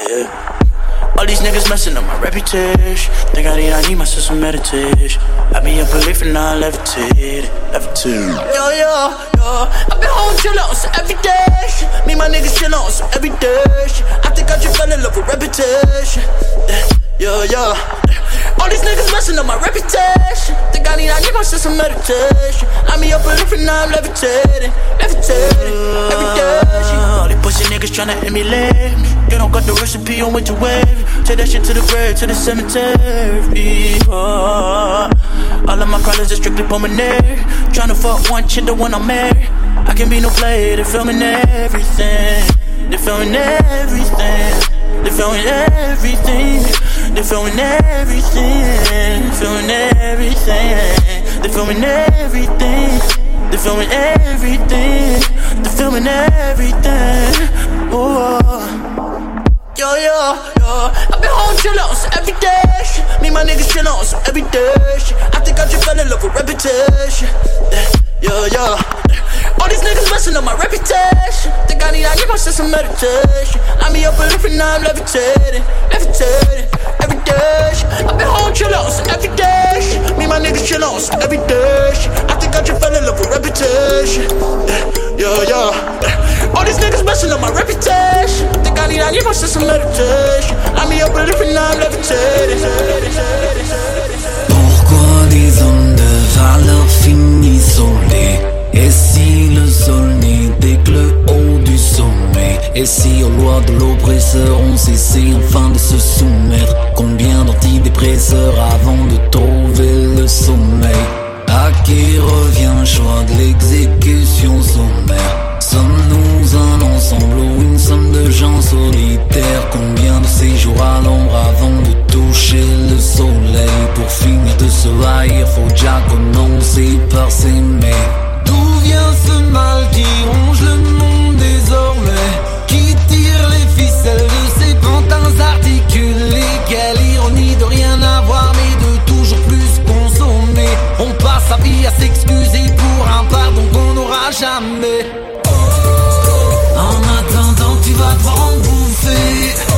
Yeah. All these niggas messing up my reputation. Think I need, I need my system meditation. I be up late for now, levitating, levitating. Yo, yo, yo. I been home chillin' on some everyday shit. Me, my niggas chillin' on some everyday shit. I think I just fell in love with repetition. Yeah. Yeah, yeah. All these niggas messing up my reputation. Think I need, I need my some meditation. I'm me up a different, now I'm levitating, levitating. Day. All these pussy niggas tryna emulate me. They don't got the recipe on what you wave. Take that shit to the grave, to the cemetery. Oh. All of my colors are strictly pulmonary. Tryna fuck one chick, the one I'm married. I can be no player, they're filming everything. They're filming everything. They're filming everything. They're filming everything. Filming everything. They're filming everything. They're filming everything. They're filming everything. Oh. Yo, yo, yo. I've been home chillin' some every day. Me and my niggas chillin' some every day. I think I just fell in love with reputation. Yo, yeah. All these niggas messing up my reputation. Think I need, I give myself some meditation. Line me up a different now, I'm levitating, levitating. Every day. I've been home chillin' on some every day. Me and my niggas chillin' on some every day. I think I just fell in love with reputation. Yeah, yeah. All these niggas messing up my reputation. Think I need, I give myself some meditation. Line me up a different now, I'm levitating. Pourquoi des hommes de valeur finissent Et si le sol n'était que le haut du sommet Et si aux lois de l'oppresseur on cessait enfin de se soumettre Combien d'antidépresseurs avant de trouver le sommeil À qui revient le choix de l'exécution sommaire? Sommes-nous ensemble ou une somme de gens solitaires. Combien de séjours à l'ombre avant de toucher le soleil? Pour finir de se haïr, faut déjà commencer par s'aimer. D'où vient ce mal qui ronge le monde désormais? Qui tire les ficelles de ces pantins articulés? Quelle ironie de rien avoir mais de toujours plus consommer. On passe sa vie à s'excuser pour un pardon qu'on n'aura jamais vas te en bouffer.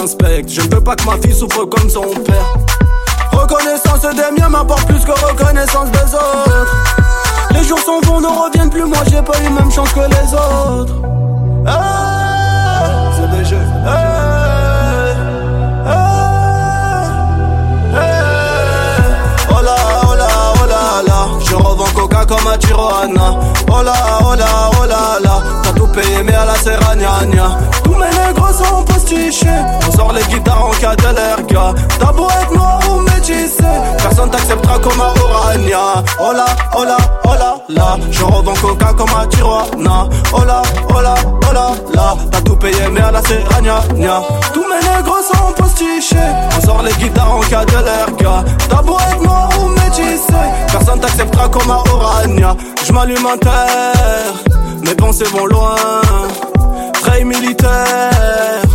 Je ne veux pas que ma fille souffre comme son père. Reconnaissance des miens m'apporte plus que reconnaissance des autres. Les jours sont bons, ne reviennent plus. Moi j'ai pas eu même chance que les autres. Hey, C'est des jeux. Oh là, oh oh là Je revends coca comme à Tijuana Oh là, oh là, oh là là. T'as tout payé mais à la serragnagna Tous mes négros sont On sort les guitares en cas gars T'as beau être noir ou métissé Personne t'acceptera comme à Orania. Oh là, oh là, Je revends coca comme à Tijuana. Oh là, oh là, T'as tout payé mais à la serragnagna Tous mes négros sont postichés. On sort les guitares en cas gars T'as beau être noir ou métissé Personne t'acceptera comme à Orania. Je m'allume un terre. Mes pensées vont loin. Très militaire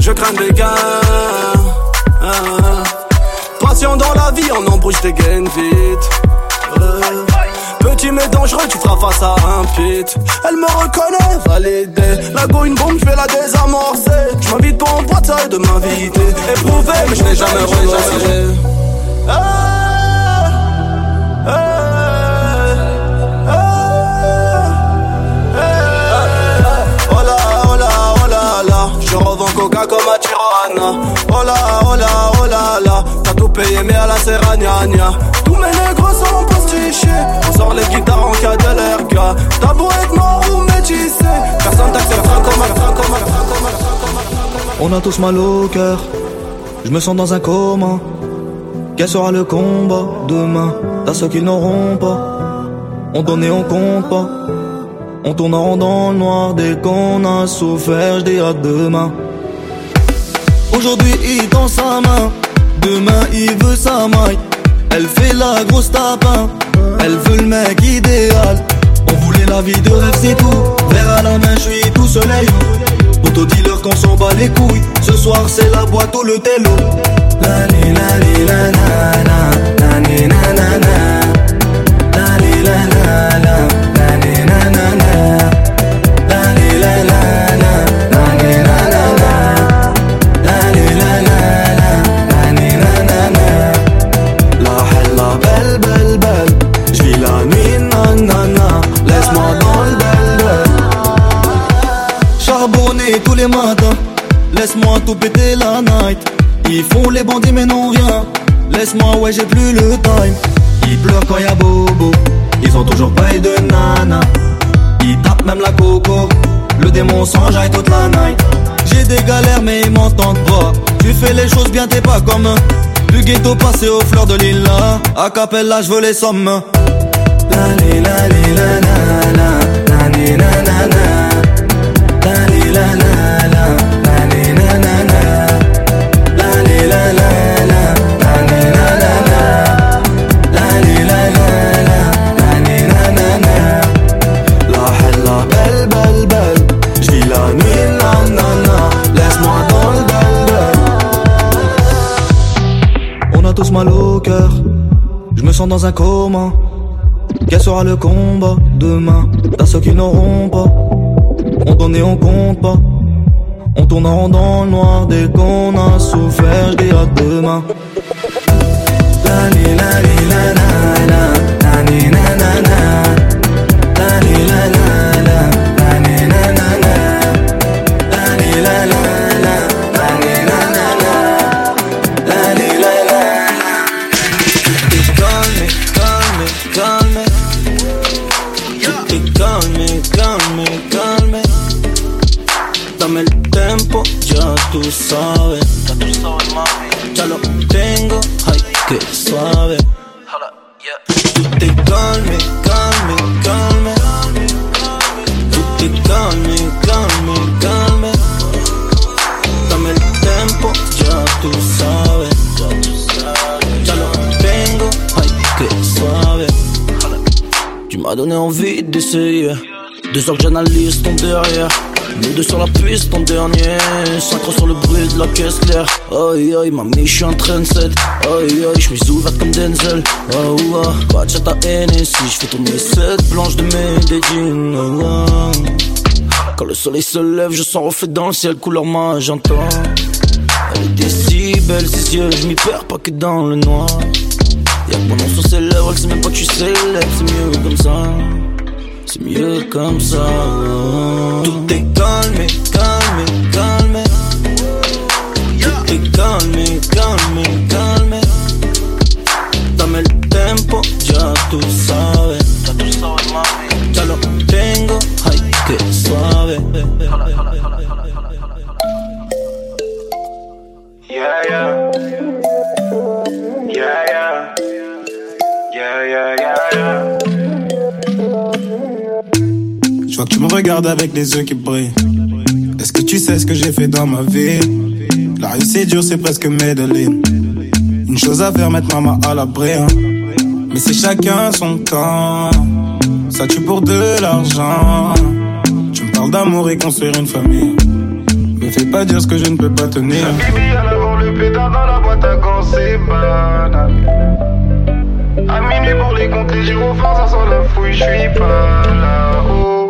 Je crains des gains Ah. Patient dans la vie, on embrouille des gains vite Euh, Petit mais dangereux, tu feras face à un pit. Elle me reconnaît, validée. La go, une bombe, je vais la désamorcer. Je m'invite pas en boîte, de m'inviter. Éprouvé, mais je n'ai jamais renoncé. Oh je revends coca comme à Tijuana. Oh là, oh là, oh là là, t'as tout payé mais à la serragnagna. Tous mes négros sont postichés, on sort les guitares en cas de l'RK. T'as beau être mort ou métissé, personne t'acceptera comme un comme On a tous mal au cœur, je me sens dans un coma. Quel sera le combat demain? T'as ceux qui n'auront pas. On donne et on compte pas. On tourne en rond dans le noir dès qu'on a souffert, je dis à demain. Aujourd'hui il tend sa main, demain il veut sa maille. Elle fait la grosse tapin, elle veut le mec idéal. On voulait la vie de rêve, c'est tout. Verre à la main, je suis tout soleil. Autodealer qu'on s'en bat les couilles. Ce soir c'est la boîte ou le télo. La Les bandits mais non rien Laisse-moi ouais j'ai plus le time Ils pleurent quand y'a bobo Ils ont toujours eu de nana Ils tapent même la coco Le démon s'enjaille toute la night J'ai des galères mais ils m'entendent pas Tu fais les choses bien t'es pas comme Du ghetto passé aux fleurs de lila A capella je veux les sommes La li la li la la la La la la la mal au cœur. Je me sens dans un coma. Quel sera le combat demain? T'as ceux qui n'auront pas. On donne et on compte pas. On tourne en rond dans le noir Dès qu'on a souffert, je demain. La la la La li la la la tú sabes Ya lo tengo, ay, que suave. Tú te calme, calme, calme. Tú te calme, calme, calme. Dame el tempo, ya tú sabes. Ya lo tengo, ay, que suave. Tu m'as donné envie d'essayer. Deux heures que j'analyse ton derrière Nous deux sur la piste en dernier. Synchro sur le bruit de la caisse claire. Aïe aïe mamie je suis en train de Aïe aïe je suis ouverte comme Denzel. Oh de chat à Hennessy Je fais tourner cette blanche de Medellin oh, oh. Quand le soleil se lève je sens reflet dans le ciel. Couleur magenta Elle était si belle ses yeux Je m'y perds pas que dans le noir. Y'a que mon nom sur ses lèvres Elle sait même pas que je suis célèbre C'est mieux comme ça mieux comme ça. Tout est calme, calme. Regardes avec les yeux qui brillent. Est-ce que tu sais ce que j'ai fait dans ma vie? La rue c'est dur, c'est presque Medellin. Une chose à faire, mettre maman à l'abri. hein. Mais c'est chacun son temps. Ça tue pour de l'argent. Tu me parles d'amour et construire une famille. Me fais pas dire ce que je ne peux pas tenir. Bibi, elle avoir le pétard dans la boîte à gants, c'est banal. À minuit pour les décompte les gyrophares, ça sent la fouille, j'suis pas là-haut.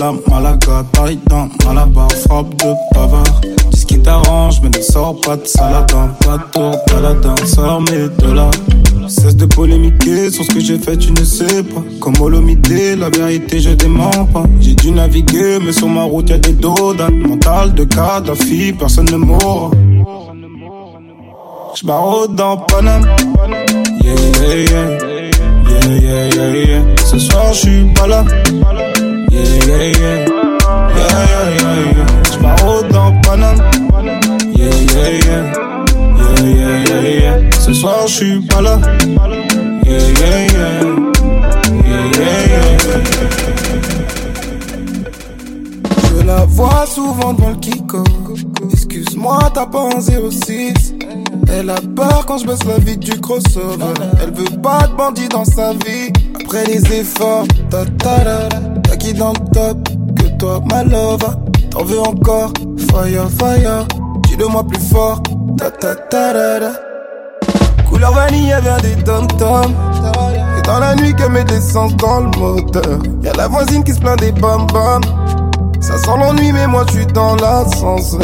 la Malaga. Taille dans Malabar, frappe de bavard. Dis ce qui t'arrange, mais ne sors pas de saladin. Pas de tour, baladin, sors mes dollars. Cesse de polémiquer sur ce que j'ai fait, tu ne sais pas. Comme Olomidé, la vérité, je dément pas. J'ai dû naviguer, mais sur ma route, y'a des dodanes. Mental de Kadhafi, personne ne mourra. J'barrode dans Paname. Yeah, yeah, yeah. Yeah, yeah, yeah, yeah. Ce soir, j'suis pas là. Yeah, yeah, yeah. Yeah. Ce soir, j'suis pas là. Yeah, yeah. La vois souvent dans le Kiko. Excuse-moi, t'as pas un 06. Elle a peur quand je baisse la vie du crossover. Elle veut pas de bandit dans sa vie. Après les efforts, ta ta da. Y'a qui dans le top que toi, ma love. T'en veux encore? Fire, fire. Dis-le-moi plus fort. Ta ta ta da. Couleur vanille, elle vient des tom-toms. Et dans la nuit qu'elle met de l'essence dans le moteur. Y'a la voisine qui se plaint des bam-bam. Ça sent l'ennui, mais moi je suis dans l'ascenseur.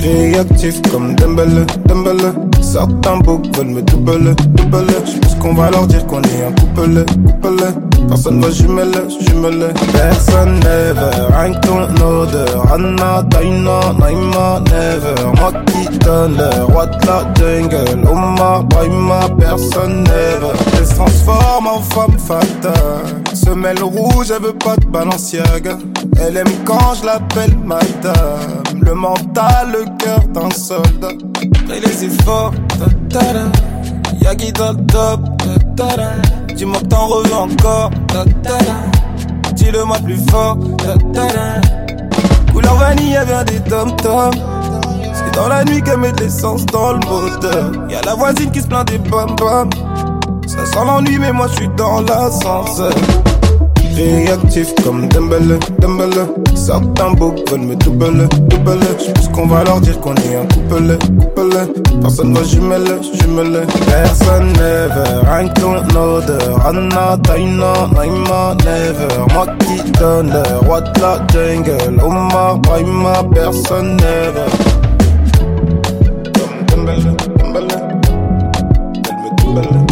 Réactif comme Dembele, Dembele. Certains boucs veulent me double, double. J'pense qu'on va leur dire qu'on est un couple, couple. Personne va jumeler, jumeler. Personne never, rien que ton odeur. Anna, Daina, Naima, never. Moi qui donne le roi de la jungle. Oma, Baima, personne never. Elle se transforme en femme fatale. Semelle rouge, elle veut pas de Balenciaga. Elle aime quand je l'appelle madame. Le mental, le cœur d'un soldat. Et les efforts, ta ta. Y'a qui top, ta ta. Dis-moi que t'en reviens encore, ta ta. Dis-le-moi plus fort, ta ta. Couleur vanille, elle vient des tom-toms. C'est dans la nuit qu'elle met de l'essence dans le moteur. Y'a la voisine qui se plaint des bam-bam. Ça sent l'ennui, mais moi je suis dans l'ascenseur. Réactif comme Dembele, Dembele. Certains boucs veulent me double, double. J'pense qu'on va leur dire qu'on est un couple, couple. Personne va jumeler, jumeler. Personne never, rien que ton odeur. Anna, Taina, Naima, never. Moi qui donne le roi de la jungle. Oma, Baima, personne never. Comme Dembele, Dembele. Elle me.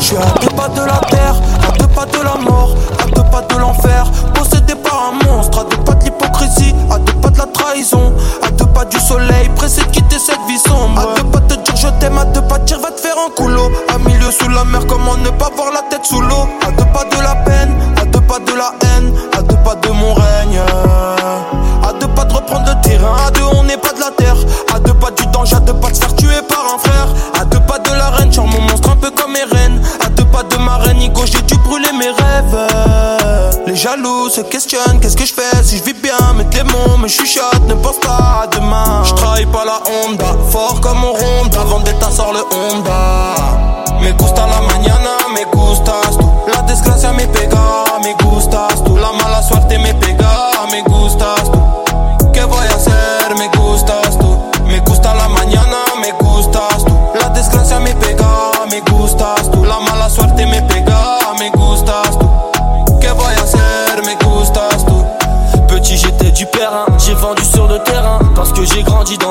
Je suis à deux pas de la terre, à deux pas de la mort, à deux pas de l'enfer, possédé par un monstre, à deux pas de l'hypocrisie, à deux pas de la trahison, à deux pas du soleil, pressé de quitter cette vie sombre, à deux pas de dire je t'aime, à deux pas de dire va te faire un coulo, à milieu sous la mer, comment ne pas voir la tête sous l'eau, à deux pas de la peine, la haine, à deux pas de mon règne, à deux pas de reprendre le terrain, à deux on n'est pas de la terre, à deux pas du danger, à deux pas de faire tuer par un frère, à deux pas de la reine, genre mon monstre un peu comme Eren, à deux pas de ma reine, Nico, j'ai dû brûler mes rêves. Les jaloux se questionnent, qu'est-ce que je fais si je vis bien, tes mots me chuchotent, ne pense pas à demain. Je trahis pas la Honda, fort comme on ronde, avant d'être sort le Honda. Me gusta la mañana,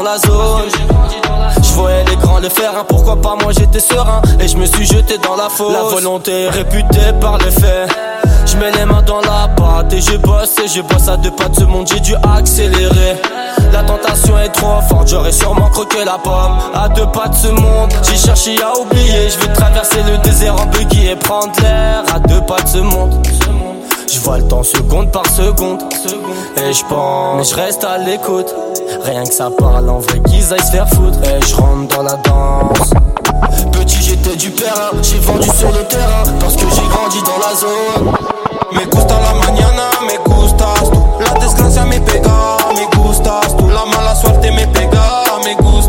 la zone. Je voyais les grands le faire, hein, pourquoi pas moi j'étais serein et je me suis jeté dans la fosse. La volonté réputée par les faits. Je mets les mains dans la pâte et je bosse et je bosse à deux pas de ce monde, j'ai dû accélérer. La tentation est trop forte, j'aurais sûrement croqué la pomme. À deux pas de ce monde, j'ai cherché à oublier. Je veux traverser le désert en buggy et prendre l'air. À deux pas de ce monde. Je vois le temps seconde par seconde. Et je pense, mais je reste à l'écoute. Rien que ça parle en vrai qu'ils aillent se faire foutre. Et je rentre dans la danse. Petit j'étais du père, j'ai vendu sur le terrain parce que j'ai grandi dans la zone. Me gusta la mañana, me gustas. La desgracia me pega, me gustas. La mala suerte me pega, me gustas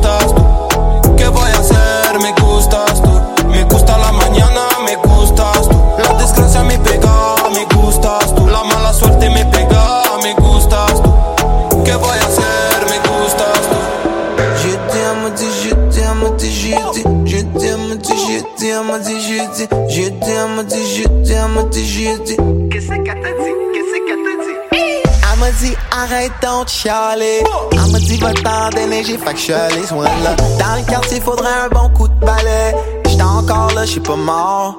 je t'aime. Qu'est-ce qu'elle t'a dit? Qu'est-ce qu'elle t'a dit? Elle m'a dit arrête donc de chialer. Elle m'a dit va-t'en déneiger Fait que je suis allé soin là. Dans le quartier faudrait un bon coup de balai. J'étais encore là, j'suis pas mort.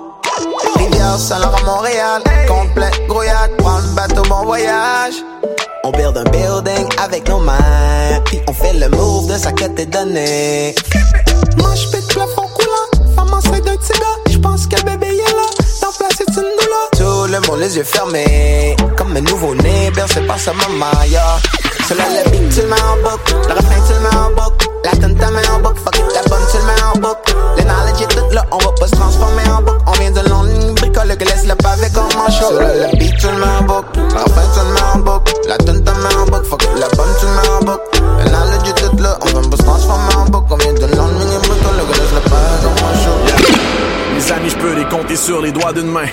Rivière Saint-Laurent Montréal. Compte plein grouillade Prends le bateau bon voyage. On build un building avec nos mains. Puis on fait le move de ça que t'es donné Moi j'pète plafond coulant. Femme enceinte d'un petit gars. J'pense que bébé est là le les yeux fermés Comme un nouveau-né bercé par sa maman yeah. C'est là le beat tu le mets en boucle Le refrain tu le mets en boucle La tune t'as mis en boucle Fuck it la bonne tu le mets en boucle Le knowledge est tout là On va pas se transformer en boucle On vient de longue bricole que laisse le pavé comme un show C'est là le beat tu le mets en boucle Le refrain tu le mets en boucle La tune t'as mis en boucle Fuck it la bonne tu le mets en boucle Le knowledge est tout là On vient pas se transformer en boucle On vient de longue bricole que laisse le pavé comme un show Mes amis, je peux les compter sur les doigts d'une main.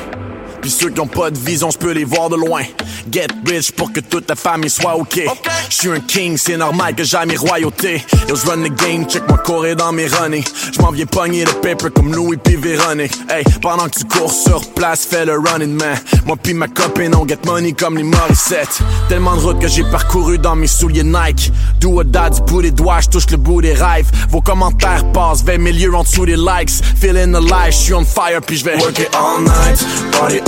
Puis ceux qui ont pas de vision, je peux les voir de loin. Get rich pour que toute la famille soit ok. Je suis un king, c'est normal que j'aille mes royautés. Yo, je run the game, check moi courir dans mes runnings. Je m'en viens pogner le paper comme Louis P. Véronique. Hey, pendant que tu cours sur place, fais le running man. Moi puis ma copine, on get money comme les Morissette. Tellement de routes que j'ai parcouru dans mes souliers Nike. Do or die du bout des doigts, je touche le bout des rêves. Vos commentaires passent 20 milieux en dessous des likes. Feeling alive, je suis on fire puis je vais Work it all night, party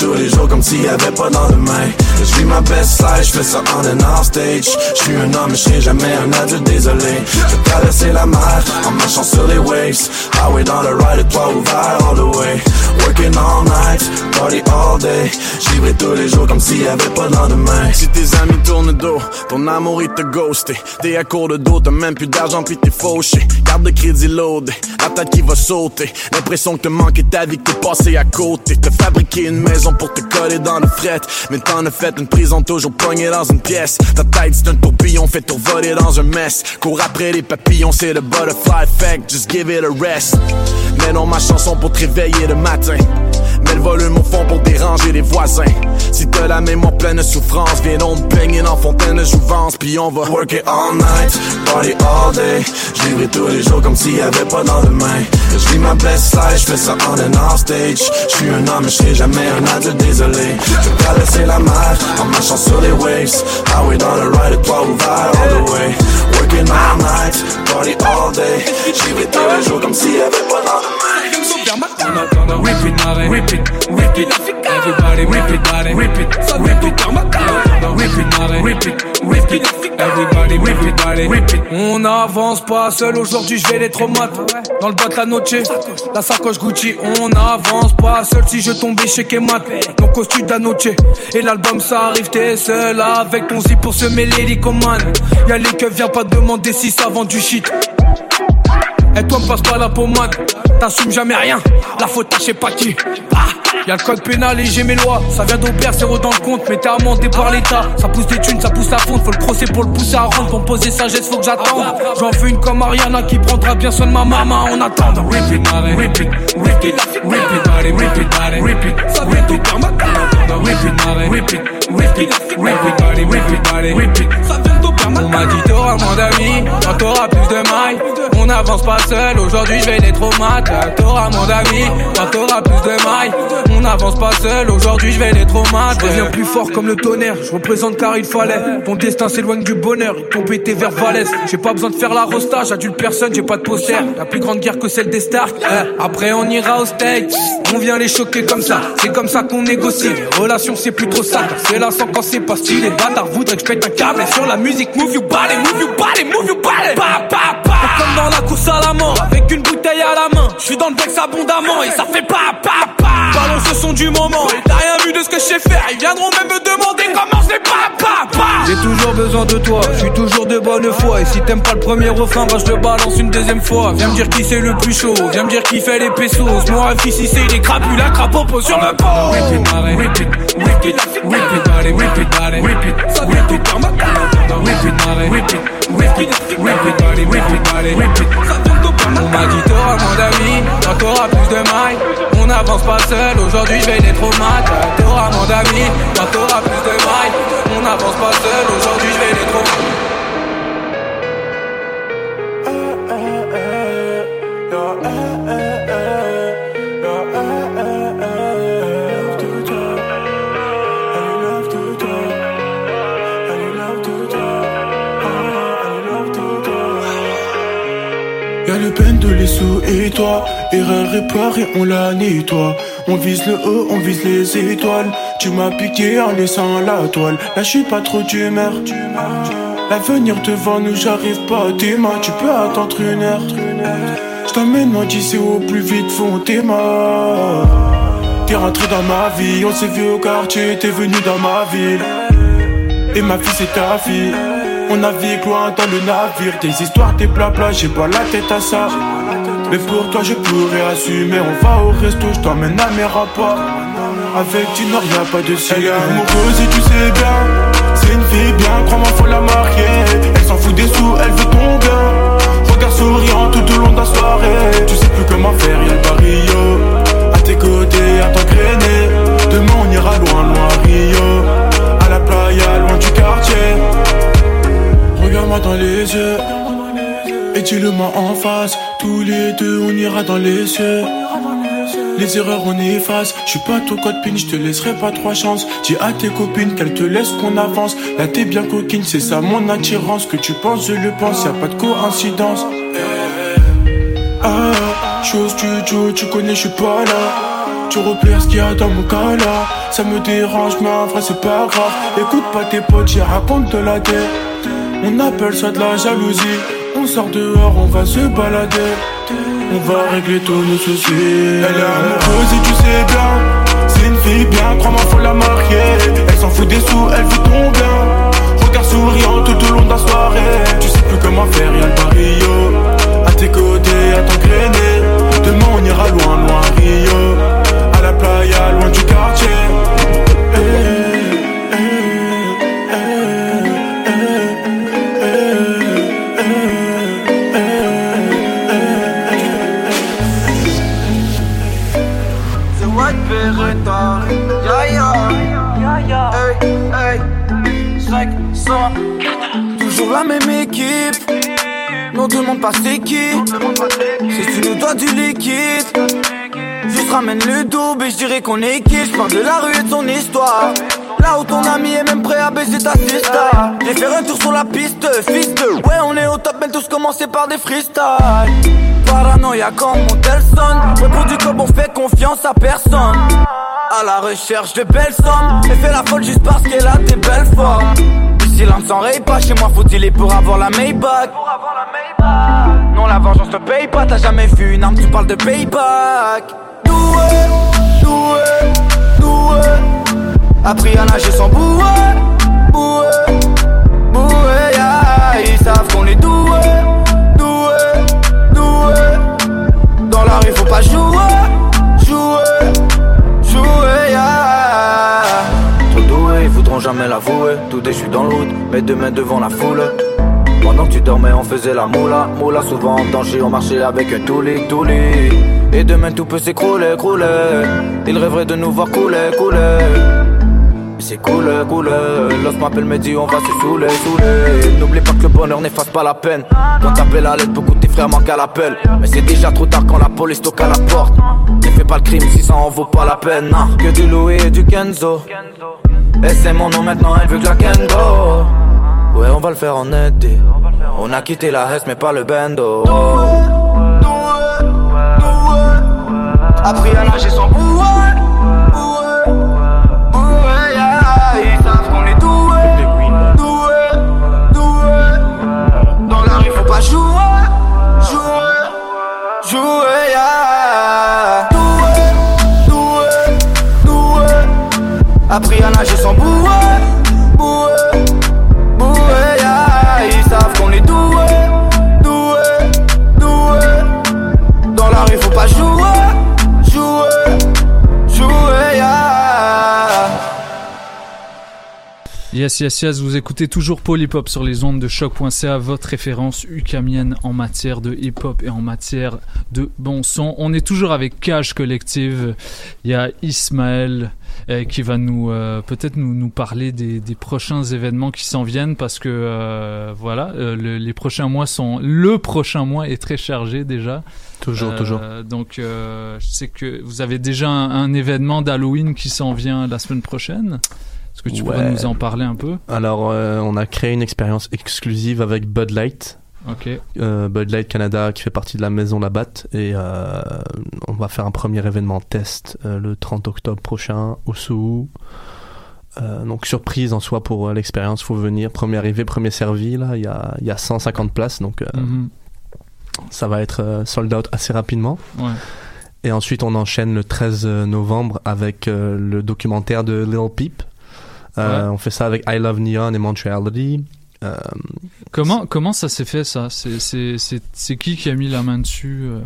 tous les jours comme s'il y avait pas dans demain. Je vis ma best life, je fais ça on and off stage. Je suis un homme, je jamais un adulte, désolé. Je traverser la mer en marchant sur les waves. Highway dans le ride, toit ouvert all the way. Working all night, party all day. Je vivrai tous les jours comme s'il y avait pas dans demain. Si tes amis tournent dos, ton amour il te ghosté. T'es à court de dos, t'as même plus d'argent puis t'es fauché. Carte de crédit loadé, la tête qui va sauter. L'impression que te manquer ta vie, que t'es passé à côté. T'as fabriqué une maison pour te coller dans le fret. Mais t'en as fait une prison toujours pognée dans une pièce. Ta tête c'est un tourbillon fait tout voler dans un mess. Cours après les papillons, c'est le butterfly effect. Just give it a rest. Mets dans ma chanson pour te réveiller le matin. Le volume au fond pour déranger les voisins. Si t'as la mémoire pleine de souffrance, viens donc baigner dans fontaine de jouvence, puis on va Work it all night, party all day. Je vivrai tous les jours comme s'il y avait pas dans. Je vis ma best life, je fais ça on and off stage. Je suis un homme, je serai jamais un adulte, désolé. Je traverser la mer en marchant sur les waves. Highway dans le ride, le toit ouvert all the way. Working all night, party all day. Je vivrai tous les jours comme s'il y avait pas dans Rip it, rip it, rip it. Everybody rip it, body, rip it, rip it. Rip it, rip it, rip it. Everybody it. On n'avance pas seul aujourd'hui, je vais les traumates. Dans le de la noche, la sacoche Gucci. On n'avance pas seul si je tombais chez Kemat. Mon costume da noche. Et l'album ça arrive, t'es seul avec ton zip pour se mêler l'icomane. Y'a les que viens pas demander si ça vend du shit. Et toi me passe pas la pommade T'assumes jamais rien La faute à je sais pas qui ah, Y'a le code pénal et j'ai mes lois Ça vient d'Aubert, zéro dans le compte Mais t'es amendé par l'état Ça pousse des thunes, ça pousse à fond Faut le procès pour le pousser à rendre Pour me poser sagesse, faut que j'attende J'en fais une comme Ariana Qui prendra bien soin de ma maman Rip it, body, rip it, body, rip it Ça vient d'Aubert, ma body, rip it, body, rip it Ça vient On m'a dit t'auras moins d'amis. Quand t'auras plus de mailles. On n'avance pas seul, aujourd'hui je vais les traumates. T'auras moins d'amis, quand t'auras plus de mailles. On n'avance pas seul, aujourd'hui je vais les traumates. Je reviens plus fort comme le tonnerre, je représente car il fallait. Ton destin s'éloigne du bonheur, ils t'ont pété vers Valès. J'ai pas besoin de faire la rosta, j'adulte personne, j'ai pas de poster. La plus grande guerre que celle des stars. Eh, Après on ira au States, on vient les choquer comme ça. C'est comme ça qu'on négocie, les relations c'est plus trop ça C'est la quand c'est pas stylé, bâtard voudrait que je pète un câble. Sur la musique, move you body, move you body, move you body Pa, pa, pa Comme dans la course à la mort, avec une bouteille à la main Je suis dans le vex abondamment et ça fait pa, pa, pa sont du moment. T'as rien vu de ce que je sais faire. Ils viendront même me demander comment je les pas, pas, pas. J'ai toujours besoin de toi, je suis toujours de bonne foi. Et si t'aimes pas le premier refrain, bah je le balance une deuxième fois. Viens me dire qui c'est le plus chaud, viens me dire qui fait les pesos. Moi, fils, si c'est les crapus, la crapopo sur le repeat, repeat, maré, repeat, On m'a dit t'auras moins d'amis, quand t'auras plus de mailles. On n'avance pas seul, aujourd'hui je vais les traumates. T'auras moins d'amis, t'auras plus de mailles. On n'avance pas seul, aujourd'hui je vais les traumates. Y'a les sous et toi. Erreur et on la nettoie On vise le haut, on vise les étoiles. Tu m'as piqué en laissant la toile. Là je suis pas trop d'humeur. L'avenir devant nous j'arrive pas mains. Tu peux attendre une heure. Je t'emmène moi d'ici au plus vite font tes mains. T'es rentré dans ma vie On s'est vu au quartier T'es venu dans ma ville. Et ma fille c'est ta fille on navigue loin dans le navire. Tes histoires, tes plats, j'ai pas la tête à ça. Mais pour toi je pourrais assumer. On va au resto, je t'emmène à mes rapports Avec Dinor y'a pas de ciel. Elle amoureuse et tu sais bien. C'est une fille bien, crois-moi faut la marier. Elle s'en fout des sous, elle veut ton bien. Regard souriant tout au long de la soirée. Tu sais plus comment faire, y'a le barrio À tes côtés, à t'engrainer. Demain on ira loin, loin Rio. À la playa, loin du quartier Regarde-moi dans les yeux. Et dis-le-moi en face. Tous les deux on ira dans les cieux. Les erreurs on efface. Je suis pas ton code pin, je te laisserai pas trois chances. Dis à tes copines qu'elles te laissent qu'on avance. Là t'es bien coquine, c'est ça mon attirance. Que tu penses, je le pense, y a pas de coïncidence. Ah, chose tu joues, tu connais, je suis pas là. Tu repères ce qu'il y a dans mon cas là Ça me dérange mais en vrai c'est pas grave. Écoute pas tes potes, j'y raconte de la tête on appelle ça de la jalousie. On sort dehors, on va se balader. On va régler tous nos soucis. Elle est amoureuse et tu sais bien. C'est une fille bien, crois-moi, faut la marier. Elle s'en fout des sous, elle veut ton bien. Regard souriant tout au long de la soirée. Tu sais plus comment faire, y'a le barrio. À tes côtés, à t'engrainer. Demain, on ira loin, loin Rio. À la playa, loin du quartier. Non, demande pas c'est qui. Si tu nous dois du liquide, juste ramène le double et je dirais qu'on est qui. Je parle de la rue et de son histoire. Là où ton ami est même prêt à baiser ta sister. J'ai fait un tour sur la piste, fils. Ouais, on est au top, mais tous commencer par des freestyles. Paranoïa comme Montelson. Ouais, pour du cop, on fait confiance à personne. À la recherche de belles sommes. Et fait la folle juste parce qu'elle a des belles formes. Le silence s'enraye pas, chez moi faut-il pour avoir la Maybach? Non, la vengeance te paye pas, t'as jamais vu une arme, tu parles de payback. Doué, doué, doué. Appris à nager sans bouée, bouée, bouée, yeah. Ils savent qu'on est doué, doué, doué. Dans la rue, faut pas jouer, jouer, jouer, yeah. Trop doué, ils voudront jamais l'avouer. Tout déchu dans hood, mais deux mains devant la foule. Pendant que tu dormais, on faisait la moula. Moula souvent en danger, on marchait avec un touli, touli. Et demain tout peut s'écrouler, crouler. Ils rêveraient de nous voir couler, couler. C'est cool, cool. L'os m'appelle, me dit on va se saouler, saouler. N'oublie pas que le bonheur n'efface pas la peine. Quand t'appelles à l'aide, beaucoup de tes frères manquent à l'appel. Mais c'est déjà trop tard quand la police toque à la porte. Ne fais pas le crime si ça en vaut pas la peine. Non. Que du Louis et du Kenzo. Et c'est mon nom maintenant, elle veut que la Kengo. Ouais, on va le faire en été. On a quitté la Hesse, mais pas le bendo. Doué, doué, doué. Appris à nager sans bouée. Bouée, bouée, yeah. Ils savent qu'on est doué. Doué, doué. Dans la rue, faut pas jouer. Jouer, jouer, yeah. Doué, doué, doué. Appris à nager sans bouée. Yes, yes, yes, vous écoutez toujours Polypop sur les ondes de choc.ca, votre référence ukamienne en matière de hip-hop et en matière de bon son. On est toujours avec Cage Collective. Il y a Ismaël euh, qui va nous euh, peut-être nous, nous parler des, des prochains événements qui s'en viennent parce que euh, voilà, euh, le- les prochains mois sont le prochain mois est très chargé déjà. Toujours, toujours. Donc je sais que vous avez déjà un, un événement d'Halloween qui s'en vient la semaine prochaine. Est-ce que tu pourrais nous en parler un peu? Alors, euh, on a créé une expérience exclusive avec Bud Light. Ok. Euh, Bud Light Canada qui fait partie de la maison Labatt et euh, on va faire un premier événement test le 30 octobre prochain au Sou. Donc surprise en soi pour l'expérience, faut venir. Premier arrivé, premier servi là, il y a, il y a 150 places donc Mhm. ça va être sold out assez rapidement. Ouais. Et ensuite on enchaîne le 13 novembre avec le documentaire de Lil Peep. Euh, Ouais. On fait ça avec I Love Neon et Montreality. Euh, Comment, comment ça s'est fait ça? C'est- qui qui a mis la main dessus euh?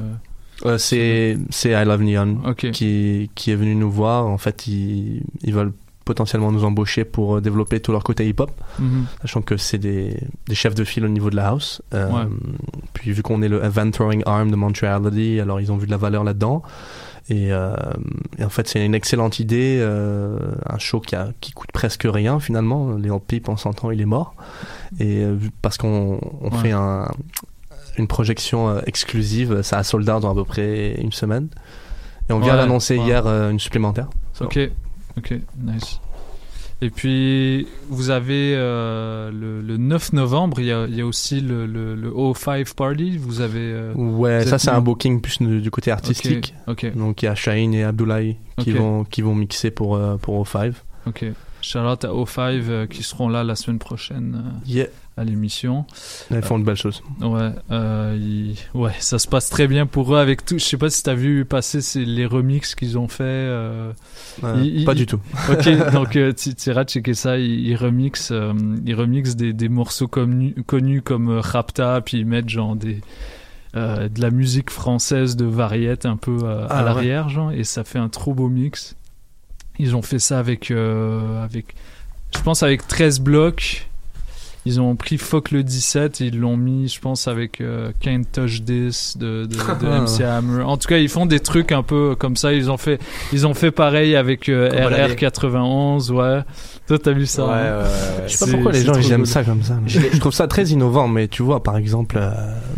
Euh, c'est I Love Neon Ok. qui, qui est venu nous voir. En fait, ils, ils veulent potentiellement nous embaucher pour développer tout leur côté hip-hop, Mhm. sachant que c'est des, des chefs de file au niveau de la house. Euh, Ouais. Puis vu qu'on est le Event Throwing Arm de Montreality, alors ils ont vu de la valeur là-dedans. Et, euh, et en fait, c'est une excellente idée, euh, un show qui, a, qui coûte presque rien finalement. Léon Pipe, on s'entend, il est mort. Et euh, parce qu'on on Ouais. fait un, une projection euh, exclusive, ça a sold out dans à peu près une semaine. Et on vient Ouais, d'annoncer ouais. hier euh, une supplémentaire. So, Ok, ok, nice. Et puis, vous avez euh, le, le 9 novembre, il y a, il y a aussi le, le, le O5 Party. Vous avez. euh, Ouais, vous ça c'est un booking plus du, côté artistique. Ok, ok. Donc il y a Shaheen et Abdoulaye qui, Ok. vont, qui vont mixer pour, euh, pour O5. Ok. Charlotte à O5 euh, qui seront là la semaine prochaine euh, Yeah. À l'émission. Ils font de belles choses. Ouais, euh, ils- ouais, ça se passe très bien pour eux avec tout. Je sais pas si t'as vu passer les remixes qu'ils ont fait. euh, Euh, ils- pas ils- du tout. Ok, donc tu tu iras checker ça. Ils, remixent, ils remixent des, des morceaux connus, connus comme Rapta, puis ils mettent genre des euh, de la musique française de variette un peu euh, Ah, à ouais. l'arrière, genre, et ça fait un trop beau mix. Ils ont fait ça avec, euh, avec, je pense avec 13 blocs. Ils ont pris Fuck le 17 et ils l'ont mis, je pense, avec euh, Can't Touch This de, de, de. MC Hammer. En tout cas, ils font des trucs un peu comme ça. Ils ont fait, ils ont fait pareil avec euh, la vie. RR91, ouais. Toi, t'as vu ça Ouais, hein ouais, ouais. Je sais pas pourquoi les gens ils aiment cool. ça comme ça. Je, je trouve ça très innovant, mais tu vois, par exemple, euh,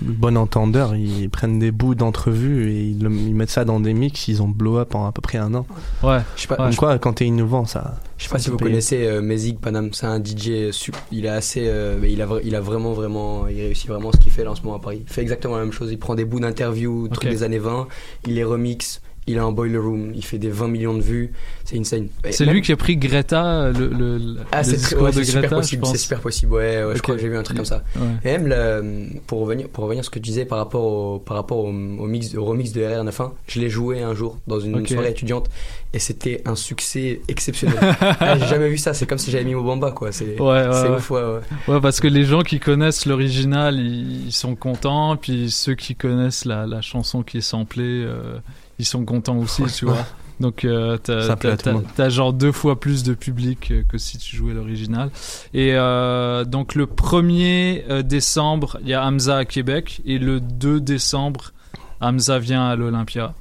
le Bon Entendeur, ils prennent des bouts d'entrevue et ils, le- ils mettent ça dans des mix, ils ont blow up en à peu près un an. Ouais. Je sais pas, Comme quoi, quand t'es innovant, ça. Je sais pas si vous connaissez euh, Panam, c'est un DJ sup- il est assez euh, mais il a il a vraiment vraiment il réussit vraiment ce qu'il fait là en ce moment à Paris. Il fait exactement la même chose, il prend des bouts d'interviews trucs des années 20, il les remixe, il a un boiler room, il fait des 20 millions de vues, c'est insane. C'est même- lui qui a pris Greta, le, le, le Ah, c'est très- ouais, de super Greta, je possible, pense. c'est super possible. Ouais, ouais Ok. je crois que j'ai vu un truc comme ça. Ouais. Et même le- pour revenir pour revenir à ce que tu disais par rapport au par rapport au, au mix au remix de RR91, je l'ai joué un jour dans une Ok. soirée étudiante et c'était un succès exceptionnel. Ah, j'ai jamais vu ça, c'est comme si j'avais mis Mobamba quoi, c'est Ouais, ouais, c'est ouais. ouf ouais, ouais. Ouais, parce que les gens qui connaissent l'original, ils, ils sont contents, puis ceux qui connaissent la, la chanson qui est samplée, euh, ils sont contents aussi, tu vois. Donc euh, t'as, genre deux fois plus de public euh, que si tu jouais l'original. Et euh, donc le 1er euh, décembre, il y a Hamza à Québec, et le 2 décembre, Hamza vient à l'Olympia.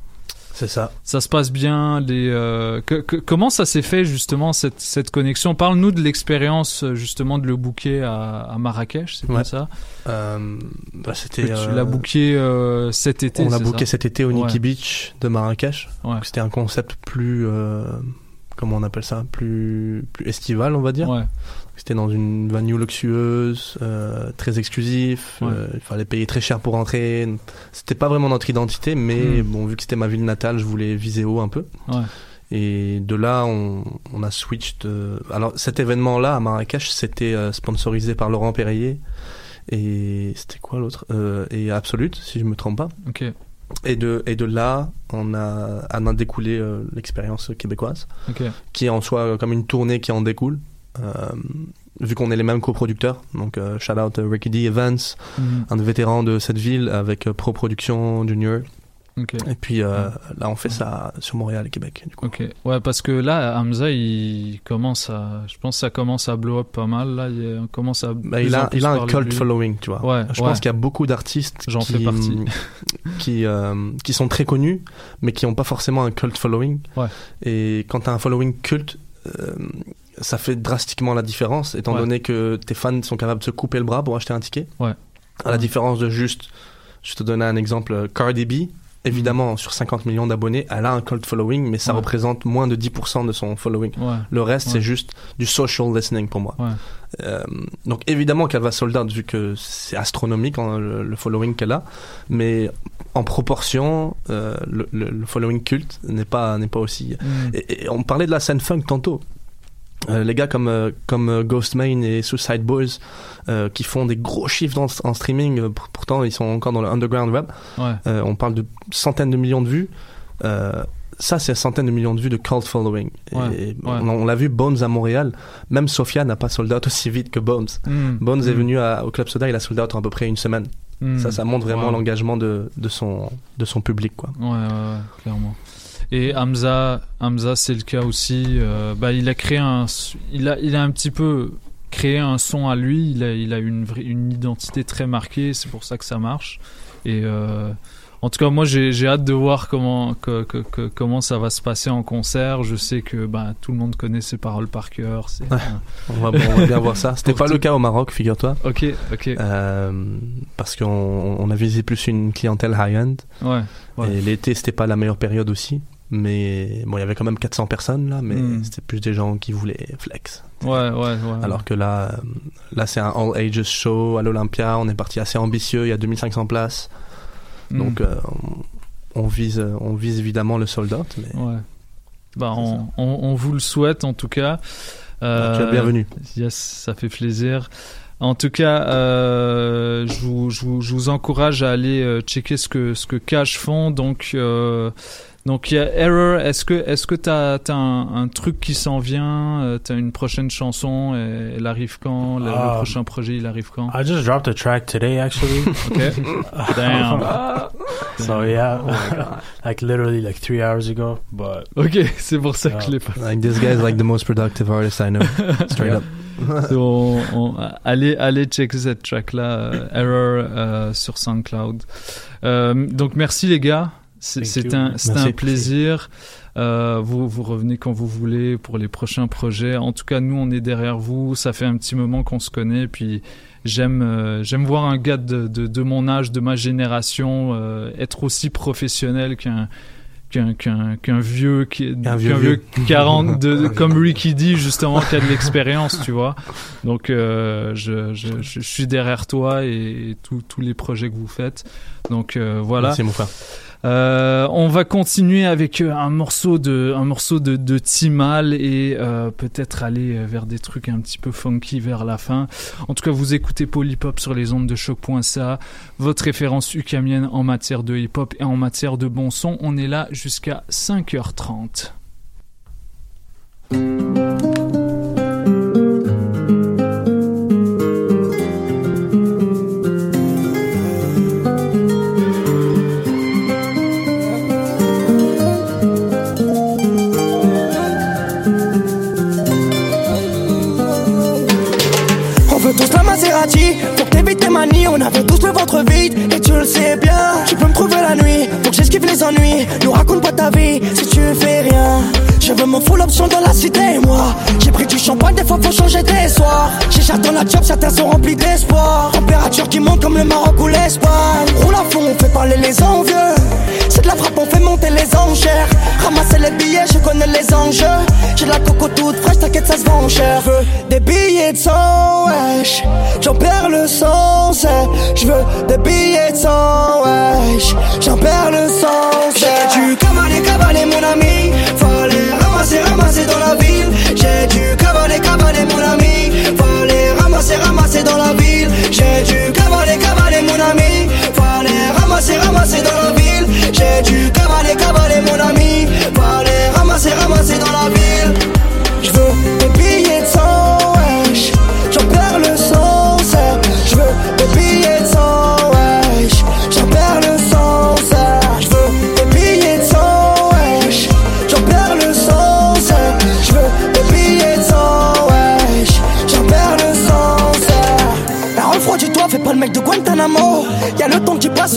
C'est ça. Ça se passe bien. Les, euh, que- que- comment ça s'est fait justement cette, cette connexion? Parle-nous de l'expérience euh, justement de le booker à, à Marrakech, c'est Ouais. comme ça? Euh, bah, c'était. Tu l'as booké cet été. On l'a booké cet été au Ouais. Nikki Beach de Marrakech. Ouais. C'était un concept plus. comment on appelle ça? Plus, plus estival, on va dire. Ouais. C'était dans une venue luxueuse, euh, très exclusif. Ouais. euh, il fallait payer très cher pour entrer. C'était pas vraiment notre identité, mais Hmm. bon, vu que c'était ma ville natale, je voulais viser haut un peu. Ouais. Et de là, on, on a switched. euh, Alors, cet événement-là à Marrakech, c'était sponsorisé par Laurent Perrier. Et c'était quoi l'autre? Euh, Et Absolute, si je me trompe pas. Ok. Et de, et de là, on a, en a découlé euh, l'expérience québécoise, qui est en soi comme une tournée qui en découle. Euh, vu qu'on est les mêmes coproducteurs, donc euh, shout out euh, Ricky D. Evans, Mhm. un vétéran de cette ville avec Pro Production Junior. Ok. Et puis là, on fait ça sur Montréal et Québec. Du coup. Ok. Ouais, parce que là, Hamza, il commence à, je pense que ça commence à blow up pas mal. Là, il commence à. Bah, il a, il a un cult lui. following, tu vois. Ouais. Je pense qu'il y a beaucoup d'artistes qui, fais partie. qui, euh, qui sont très connus, mais qui n'ont pas forcément un cult following. Ouais. Et quand tu as un following culte, euh, ça fait drastiquement la différence, étant Ouais. donné que tes fans sont capables de se couper le bras pour acheter un ticket. Ouais. À la différence de juste, je te donne un exemple, euh, Cardi B. Évidemment, sur 50 millions d'abonnés, elle a un cult following, mais ça Ouais. représente moins de 10% de son following. Ouais. Le reste, Ouais. c'est juste du social listening pour moi. Euh, donc évidemment qu'elle va sold out vu que c'est astronomique hein, le, le following qu'elle a, mais en proportion, euh, le, le- le following culte n'est pas n'est pas aussi. Mm. Et, et on parlait de la scène funk tantôt. Euh, les gars comme euh, comme euh, Ghostmane et Suicide Boys euh, qui font des gros chiffres dans, en streaming, pour- pourtant ils sont encore dans le underground web. Ouais. On parle de centaines de millions de vues. Ça, c'est centaines de millions de vues de cult following. Et Ouais, on, l'a vu, Bones à Montréal. Même Sofia n'a pas sold out aussi vite que Bones. Mm. Bones est Mm. venu à- au Club Soda, il a sold out en à peu près une semaine. Mm. Ça, ça montre vraiment Wow. l'engagement de, de, son, de son public. Quoi. Ouais, clairement. Et Hamza, Hamza, c'est le cas aussi. euh, bah, il a créé un, il a, il a un petit peu créé un son à lui. Il a, il a une identité très marquée. C'est pour ça que ça marche. Et euh, en tout cas, moi, j'ai, hâte de voir comment, que, que- que- comment ça va se passer en concert. Je sais que bah, tout le monde connaît ses paroles par cœur. Ouais. On va, on va bien voir ça. C'était pas tout- le cas au Maroc, figure-toi. Ok, ok. Euh, parce qu'on on a visé plus une clientèle high-end. Ouais, ouais. Et l'été, c'était pas la meilleure période aussi. Mais bon, il y avait quand même 400 personnes là, mais Mm. c'était plus des gens qui voulaient flex. Ouais, ouais, ouais. Alors que là, euh, là c'est un all ages show à l'Olympia. On est parti assez ambitieux. Il y a 2500 places. Mm. Donc euh, on, on vise, on vise évidemment le sold out. Mais Ouais. Bah, on, on, on vous le souhaite en tout cas. Ah, tu es le bienvenu. Yes, ça fait plaisir. En tout cas, euh, je, vous, je, vous, je vous encourage à aller euh, checker ce que ce que Cash font. Donc, euh, donc il y a Error. Est-ce que est-ce que t'as as un, un truc qui s'en vient euh, T'as une prochaine chanson et Elle arrive quand? Le, le Um, prochain projet, il arrive quand? I just dropped a track today, actually. Okay. Damn. so yeah, like literally like three hours ago. But Ok, c'est pour ça que je l'ai pas. like this guy is like the most productive artist I know. Straight up. So, on- on- allez, allez checker cette track là, Error euh, sur SoundCloud. Euh, donc merci les gars, c'est c'est un, c'est un plaisir. Euh, vous vous revenez quand vous voulez pour les prochains projets. En tout cas, nous on est derrière vous. Ça fait un petit moment qu'on se connaît. Puis j'aime euh, j'aime voir un gars de, de, de mon âge, de ma génération, euh, être aussi professionnel qu'un qu'un vieux qui vieux qu'un vieux. 40 de, comme Ricky dit justement qui a de l'expérience tu vois donc euh, je, je, je suis derrière toi et, et tous les projets que vous faites donc euh, voilà Merci mon frère. Euh, on va continuer avec euh, un morceau de un Timal et euh, peut-être aller vers des trucs un petit peu funky vers la fin. En tout cas, vous écoutez Polypop sur les ondes de choc.ca, votre référence ukamienne en matière de hip-hop et en matière de bon son. On est là jusqu'à 5h30. Nous raconte pas ta vie Si tu fais rien. Je veux mon full option dans la cité Moi. J'ai pris du champagne Des fois faut changer des soirs. J'ai dans la job Certains sont remplis d'espoir. Température qui monte comme le Maroc ou l'Espagne. Roule à fond On fait parler les envieux de la frappe On fait monter les enchères. Ramasser les billets Je connais les enjeux. J'ai de la coco toute fraîche T'inquiète ça se vend cher. Je veux des billets de 100 wesh. J'en perds le sens. Je veux des billets de 100 wesh. J'en perds le sens J'ai dû cavaler, cavaler mon ami. Fallait ramasser, ramasser dans la ville. J'ai dû cavaler, cavaler mon ami. Fallait ramasser, ramasser dans la ville. J'ai dû cavaler, cavaler mon ami. Fallait ramasser, ramasser dans la ville J'ai dû cavaler, cavaler mon ami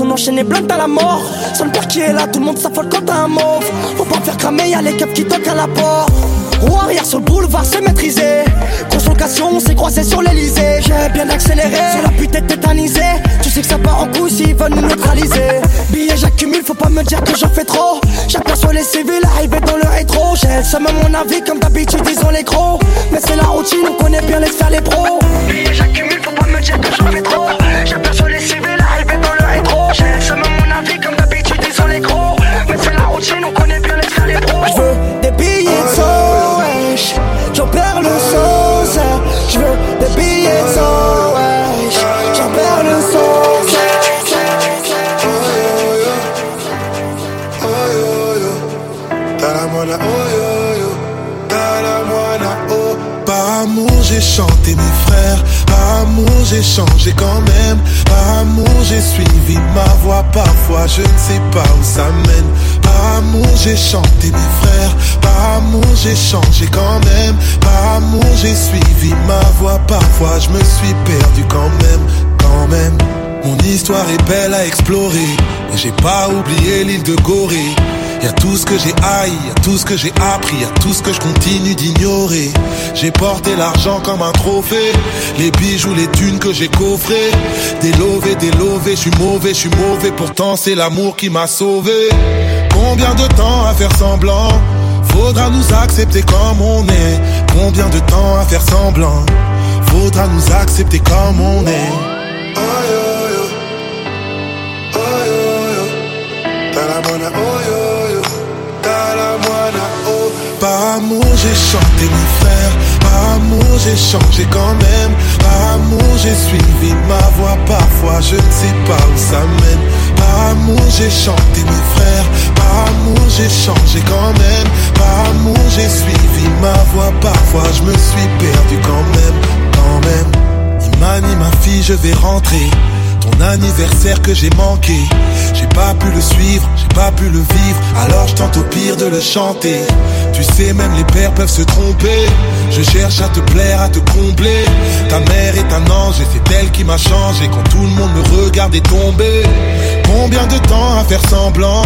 on enchaîne les blindes à la mort. Sans le père qui est là, tout le monde s'affole quand t'as un mauve. Faut pas faire cramer, y'a les keufs qui toquent à la porte. Roue arrière sur le boulevard, c'est maîtrisé. Grosse location, on s'est croisé sur l'Elysée. J'ai bien accéléré, sur la pute tétanisée. Tu sais que ça part en couille s'ils veulent nous neutraliser. Billets, j'accumule, faut pas me dire que j'en fais trop. J'aperçois les civils arriver dans le rétro. J'ai le à mon avis, comme d'habitude, ils les gros. Mais c'est la routine, on connaît bien les faire les pros. Billets, j'accumule, faut pas me dire que j'en fais trop. passion. Someone when I pick them up. J'ai changé quand même, par amour j'ai suivi ma voix parfois je ne sais pas où ça mène, par amour j'ai chanté mes frères, par amour j'ai changé quand même, par amour j'ai suivi ma voix parfois je me suis perdu quand même, quand même. Mon histoire est belle à explorer, mais j'ai pas oublié l'île de Gorée. Y a tout ce que j'ai haï, y a tout ce que j'ai appris, y a tout ce que je continue d'ignorer. J'ai porté l'argent comme un trophée, les bijoux, les thunes que j'ai coffrés. Délové, délové, je suis mauvais, je suis mauvais, pourtant c'est l'amour qui m'a sauvé. Combien de temps à faire semblant? Faudra nous accepter comme on est. Combien de temps à faire semblant? Faudra nous accepter comme on est. amour j'ai chanté mes frères, amour j'ai changé quand même, amour j'ai suivi ma voix parfois je ne sais pas où ça mène. Amour j'ai chanté mes frères, amour j'ai changé quand même, amour j'ai suivi ma voix parfois je me suis perdu quand même, quand même. Imani ma fille je vais rentrer Ton anniversaire que j'ai manqué. J'ai pas pu le suivre, j'ai pas pu le vivre. Alors je tente au pire de le chanter. Tu sais même les pères peuvent se tromper. Je cherche à te plaire, à te combler. Ta mère est un ange et c'est elle qui m'a changé. Quand tout le monde me regardait tomber Combien de temps à faire semblant?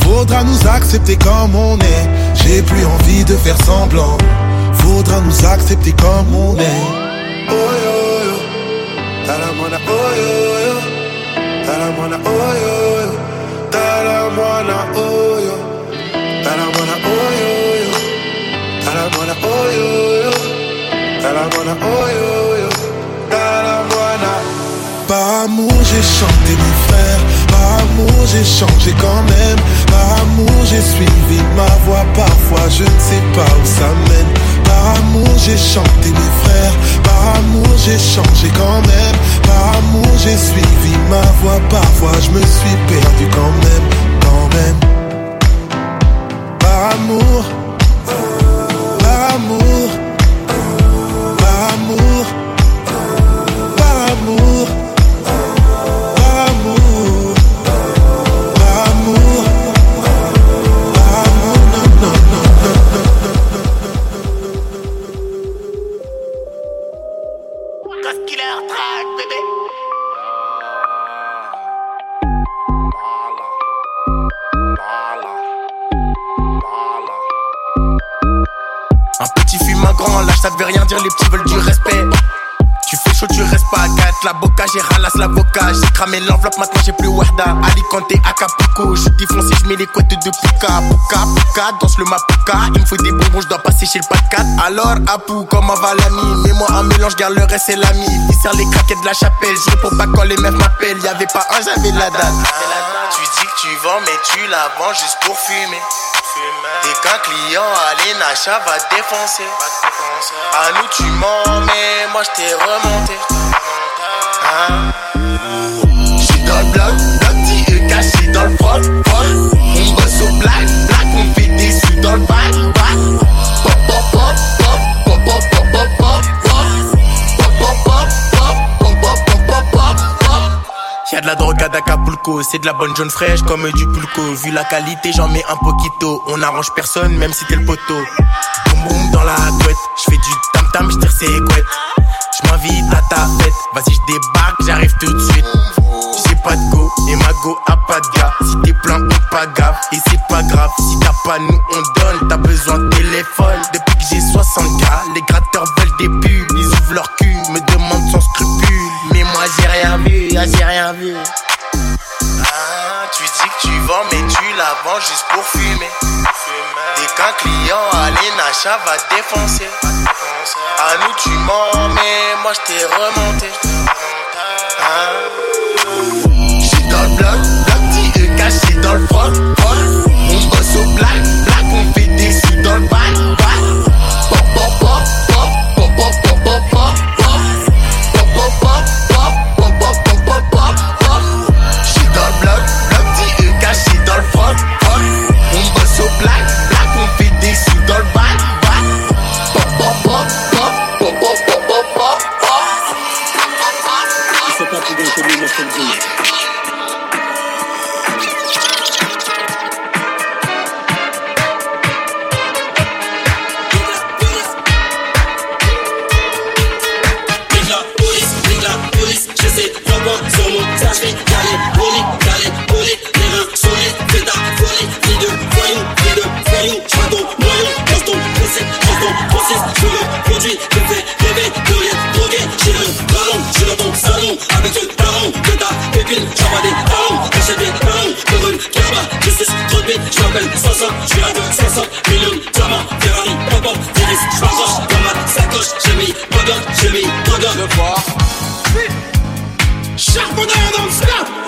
Faudra nous accepter comme on est. J'ai plus envie de faire semblant. Faudra nous accepter comme on est. Oh yo oh yo oh yo yo. Oh yo. Oh yo yo. Oh yo yo. Oh yo yo. Par amour j'ai chanté mes frères, par amour j'ai changé quand même, par amour j'ai suivi ma voix parfois je ne sais pas où ça mène, par amour j'ai chanté mes frères, par amour j'ai changé quand même, par amour j'ai suivi ma voix parfois je me suis perdu quand même, quand même. Par amour, cramé l'enveloppe, maintenant j'ai plus Wahda. Alicante, Acapulco. Je défoncé, je mets les couettes de Puka. Puka, Puka, danse le Mapuka. Il me faut des bonbons, je dois passer chez le pas 4. Alors, Apu, comment va l'ami Mets-moi un mélange, garde le reste, c'est l'ami. Il sert les craquettes de la chapelle. Je réponds pas quand les meufs m'appellent. Y'avait pas un, j'avais la date. Tu dis que tu vends, mais tu la vends juste pour fumer. T'es qu'un client, allez, Nacha va défoncer. À nous, tu mens, mais moi, je t'ai remonté. Hein? Bloc, bloc, dit caché dans le froc, froc. On bosse au black, black, on fait des sous dans le bac, bac. Pop, pop, pop, pop, pop, pop, pop, pop, pop, pop. Pop, pop, pop, pop, pop, pop. Y'a de la drogue à Acapulco, c'est de la bonne jaune fraîche comme du pulco. Vu la qualité, j'en mets un poquito. On arrange personne, même si t'es le poteau. Boum boum dans la couette, j'fais du tam tam, j'tire ses couettes. Je m'invite à ta fête, vas-y je débarque, j'arrive tout de suite. Pas de go et ma go a pas de gars. Si t'es plein ou pas grave, et c'est pas grave. Si t'as pas nous on donne, t'as besoin de téléphone. Depuis que j'ai 60 gars, les gratteurs veulent des pubs, ils ouvrent leur cul, me demandent sans scrupule. Mais moi j'ai rien vu, ah, j'ai rien vu. Ah, tu dis que tu vends, mais tu la vends juste pour fumer. Dès qu'un client à Nacha va défoncer. À nous tu mens, mais moi je t'ai remonté. m'appelle Soso, je suis à deux, 500 millions, diamants, Ferrari, pop-up, tennis, je m'accroche dans ma sacoche, j'ai mis Rodon, j'ai mis Rodon. Je vois. Charbonneur dans le stade.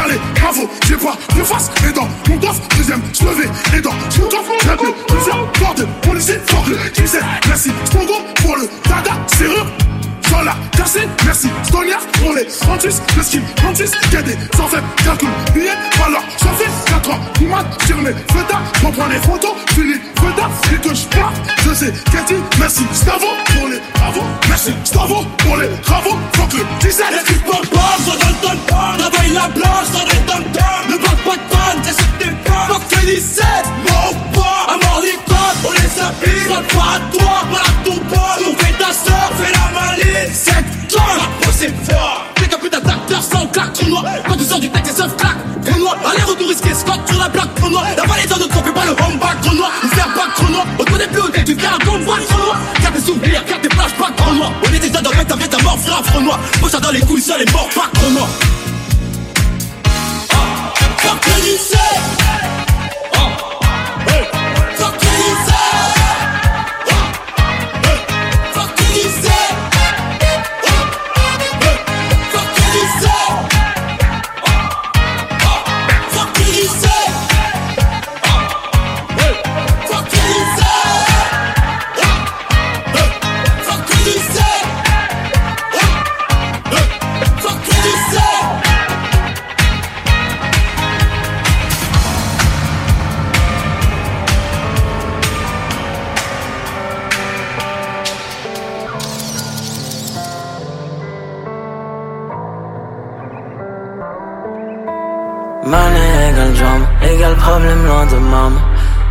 J'allais, bravo, j'ai pas de face, et dans mon coffre, deuxième, me vais, et dans mon coffre, j'ai plus plusieurs portes, policiers, fuck le qui sait, merci, Spongo, pour le dada, serrure, dans la cassée, merci, Stonia, pour les 38, le ski, 36, qu'il des sans faible, calcul, billets, alors, ça fait 4 ans, mat, tire mes feuilles, j'en prends les photos, feuilles, et que je pars, je sais, Cathy, merci, Stavo, pour les travaux, merci, Stavo, pour les travaux, fuck le 17, Les clips pom pom, ça donne ton pom Travaille la blanche, ça donne ton tom Ne parle pas de panne, c'est sur tes pommes Fuck que 17, mon pas. À mort les codes, on les habille pas à toi, voilà ton pote On fait ta soeur, fais la maline 7 tonnes, la c'est fort T'es putain sans claque, trou Quand tu sors du texte, sauf claque, trou noir Allez, retour risqué, Scott sur la plaque, trou noir La valise de trop, fais pas le home back, trou noir. Nous faire pas trou On connaît plus, t'es du gars, qu'on voit trou noir. Garde tes souvenirs, garde tes pas trou noir On est des dans ta vie, ta mort, frère, front noir ça dans les couilles, seul et mort, pas trou noir Organisé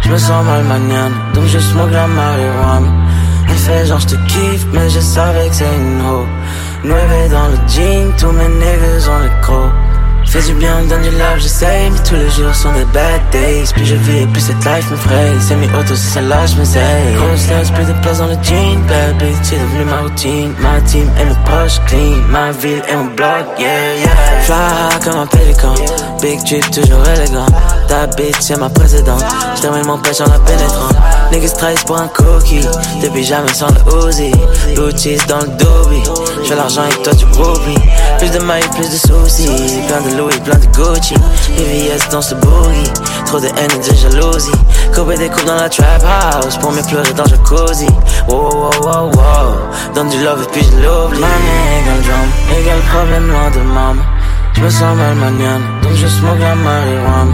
Je me sens mal maniane, donc je smoke la marijuana. Elle fait genre j'te kiffe, mais je savais que c'est une ho Nueve dans le jean, tous mes niggas ont le croc Fais du bien, on donne du love, j'essaye, mais tous les jours sont des bad days. Plus je vis, plus cette life me fraye. C'est mes autos, c'est celle-là, je m'essaye. Grosse laisse, plus de place dans le jean. Bad bitch, c'est devenu ma routine. Ma team et mes poches clean. Ma ville et mon bloc, yeah, yeah. Fly comme un pélican. Big drip, toujours élégant. Ta bitch, c'est ma précédente. J'termine mon pêche en la pénétrant. Niggas trahissent pour un cookie. Depuis jamais sans le Uzi. Blue dans le Dobby. J'fais l'argent et toi tu roublies. Plus de mailles, plus de soucis. Plein de Louis, plein de Gucci. VVS dans ce boogie. Trop de haine et de jalousie. Kobe découpe dans la trap house. Pour mieux pleurer dans le jacuzzi. Wow, wow, wow, wow. Donne du love et puis je l'oublie. Money égale drum. Égale problème loin de maman. J'me sens mal maniane. Donc je smoke la marijuana.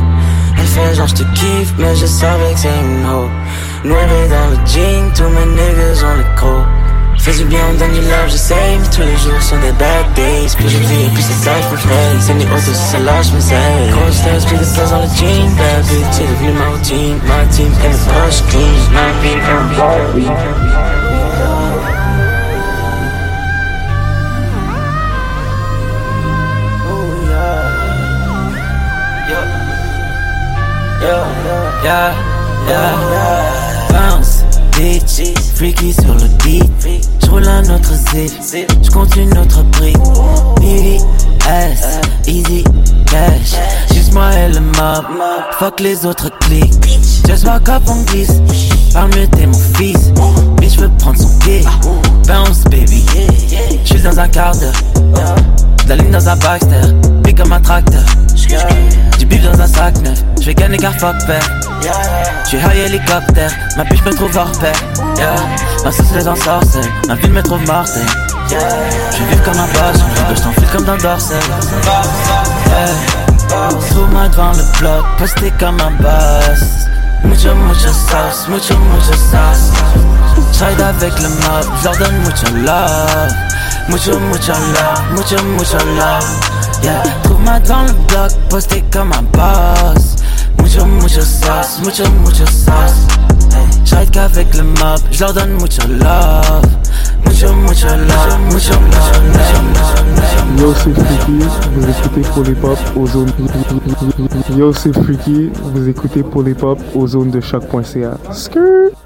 Elle fait genre j'te kiffe, mais je savais que c'est une hoe. Noiré dans le jean, tous mes niggas ont le croc. Fais du bien, on donne du love, j'essaye, mais tous les jours sont des bad days. Plus je vis, plus c'est ça, je me fraye. C'est mes autos, c'est celle-là, je m'essaye. Grosse tête, plus de place dans le jean. Bitch, c'est devenu ma routine. Ma team et mes poches clean. Vie et mon bloc. Yeah, yeah, yeah. Bounce, bitch, freaky sur le beat. J'roule un autre zip, j'continue notre prix. Biggie, S, easy, cash. Juste moi et le mob, fuck les autres clics. Just walk up, on glisse. Parle mieux, t'es mon fils. Bitch, veux prendre son pied. Bounce, baby. J'suis dans un quart d'heure. La dans un Baxter, big comme un tracteur. Du bif dans un sac neuf, j'vais gagner car fuck père. J'suis high hélicoptère, ma biche me trouve hors pair. Yeah. Ma sauce les ensorcelle, ma ville me trouve mortelle. Je vivre comme un boss, je t'en file comme dans Dorsey. Yeah. Trouve-moi devant le bloc, posté comme un boss. Mucho, mucho sauce, mucho, mucho sauce. J'ride avec le mob, j'leur donne mucho love. Mucho, mucho love, mucho, mucho love. Yeah, trouve-moi dans le bloc, posté comme un boss. Mucho, mucho sauce, mucho, mucho sauce. J'ride qu'avec le mob, j'leur donne mucho love. Love, love. Yo c'est Freaky, vous écoutez pour les pop aux zones. Yo c'est Freaky, vous écoutez pour les aux zones de choc.ca. Skirt.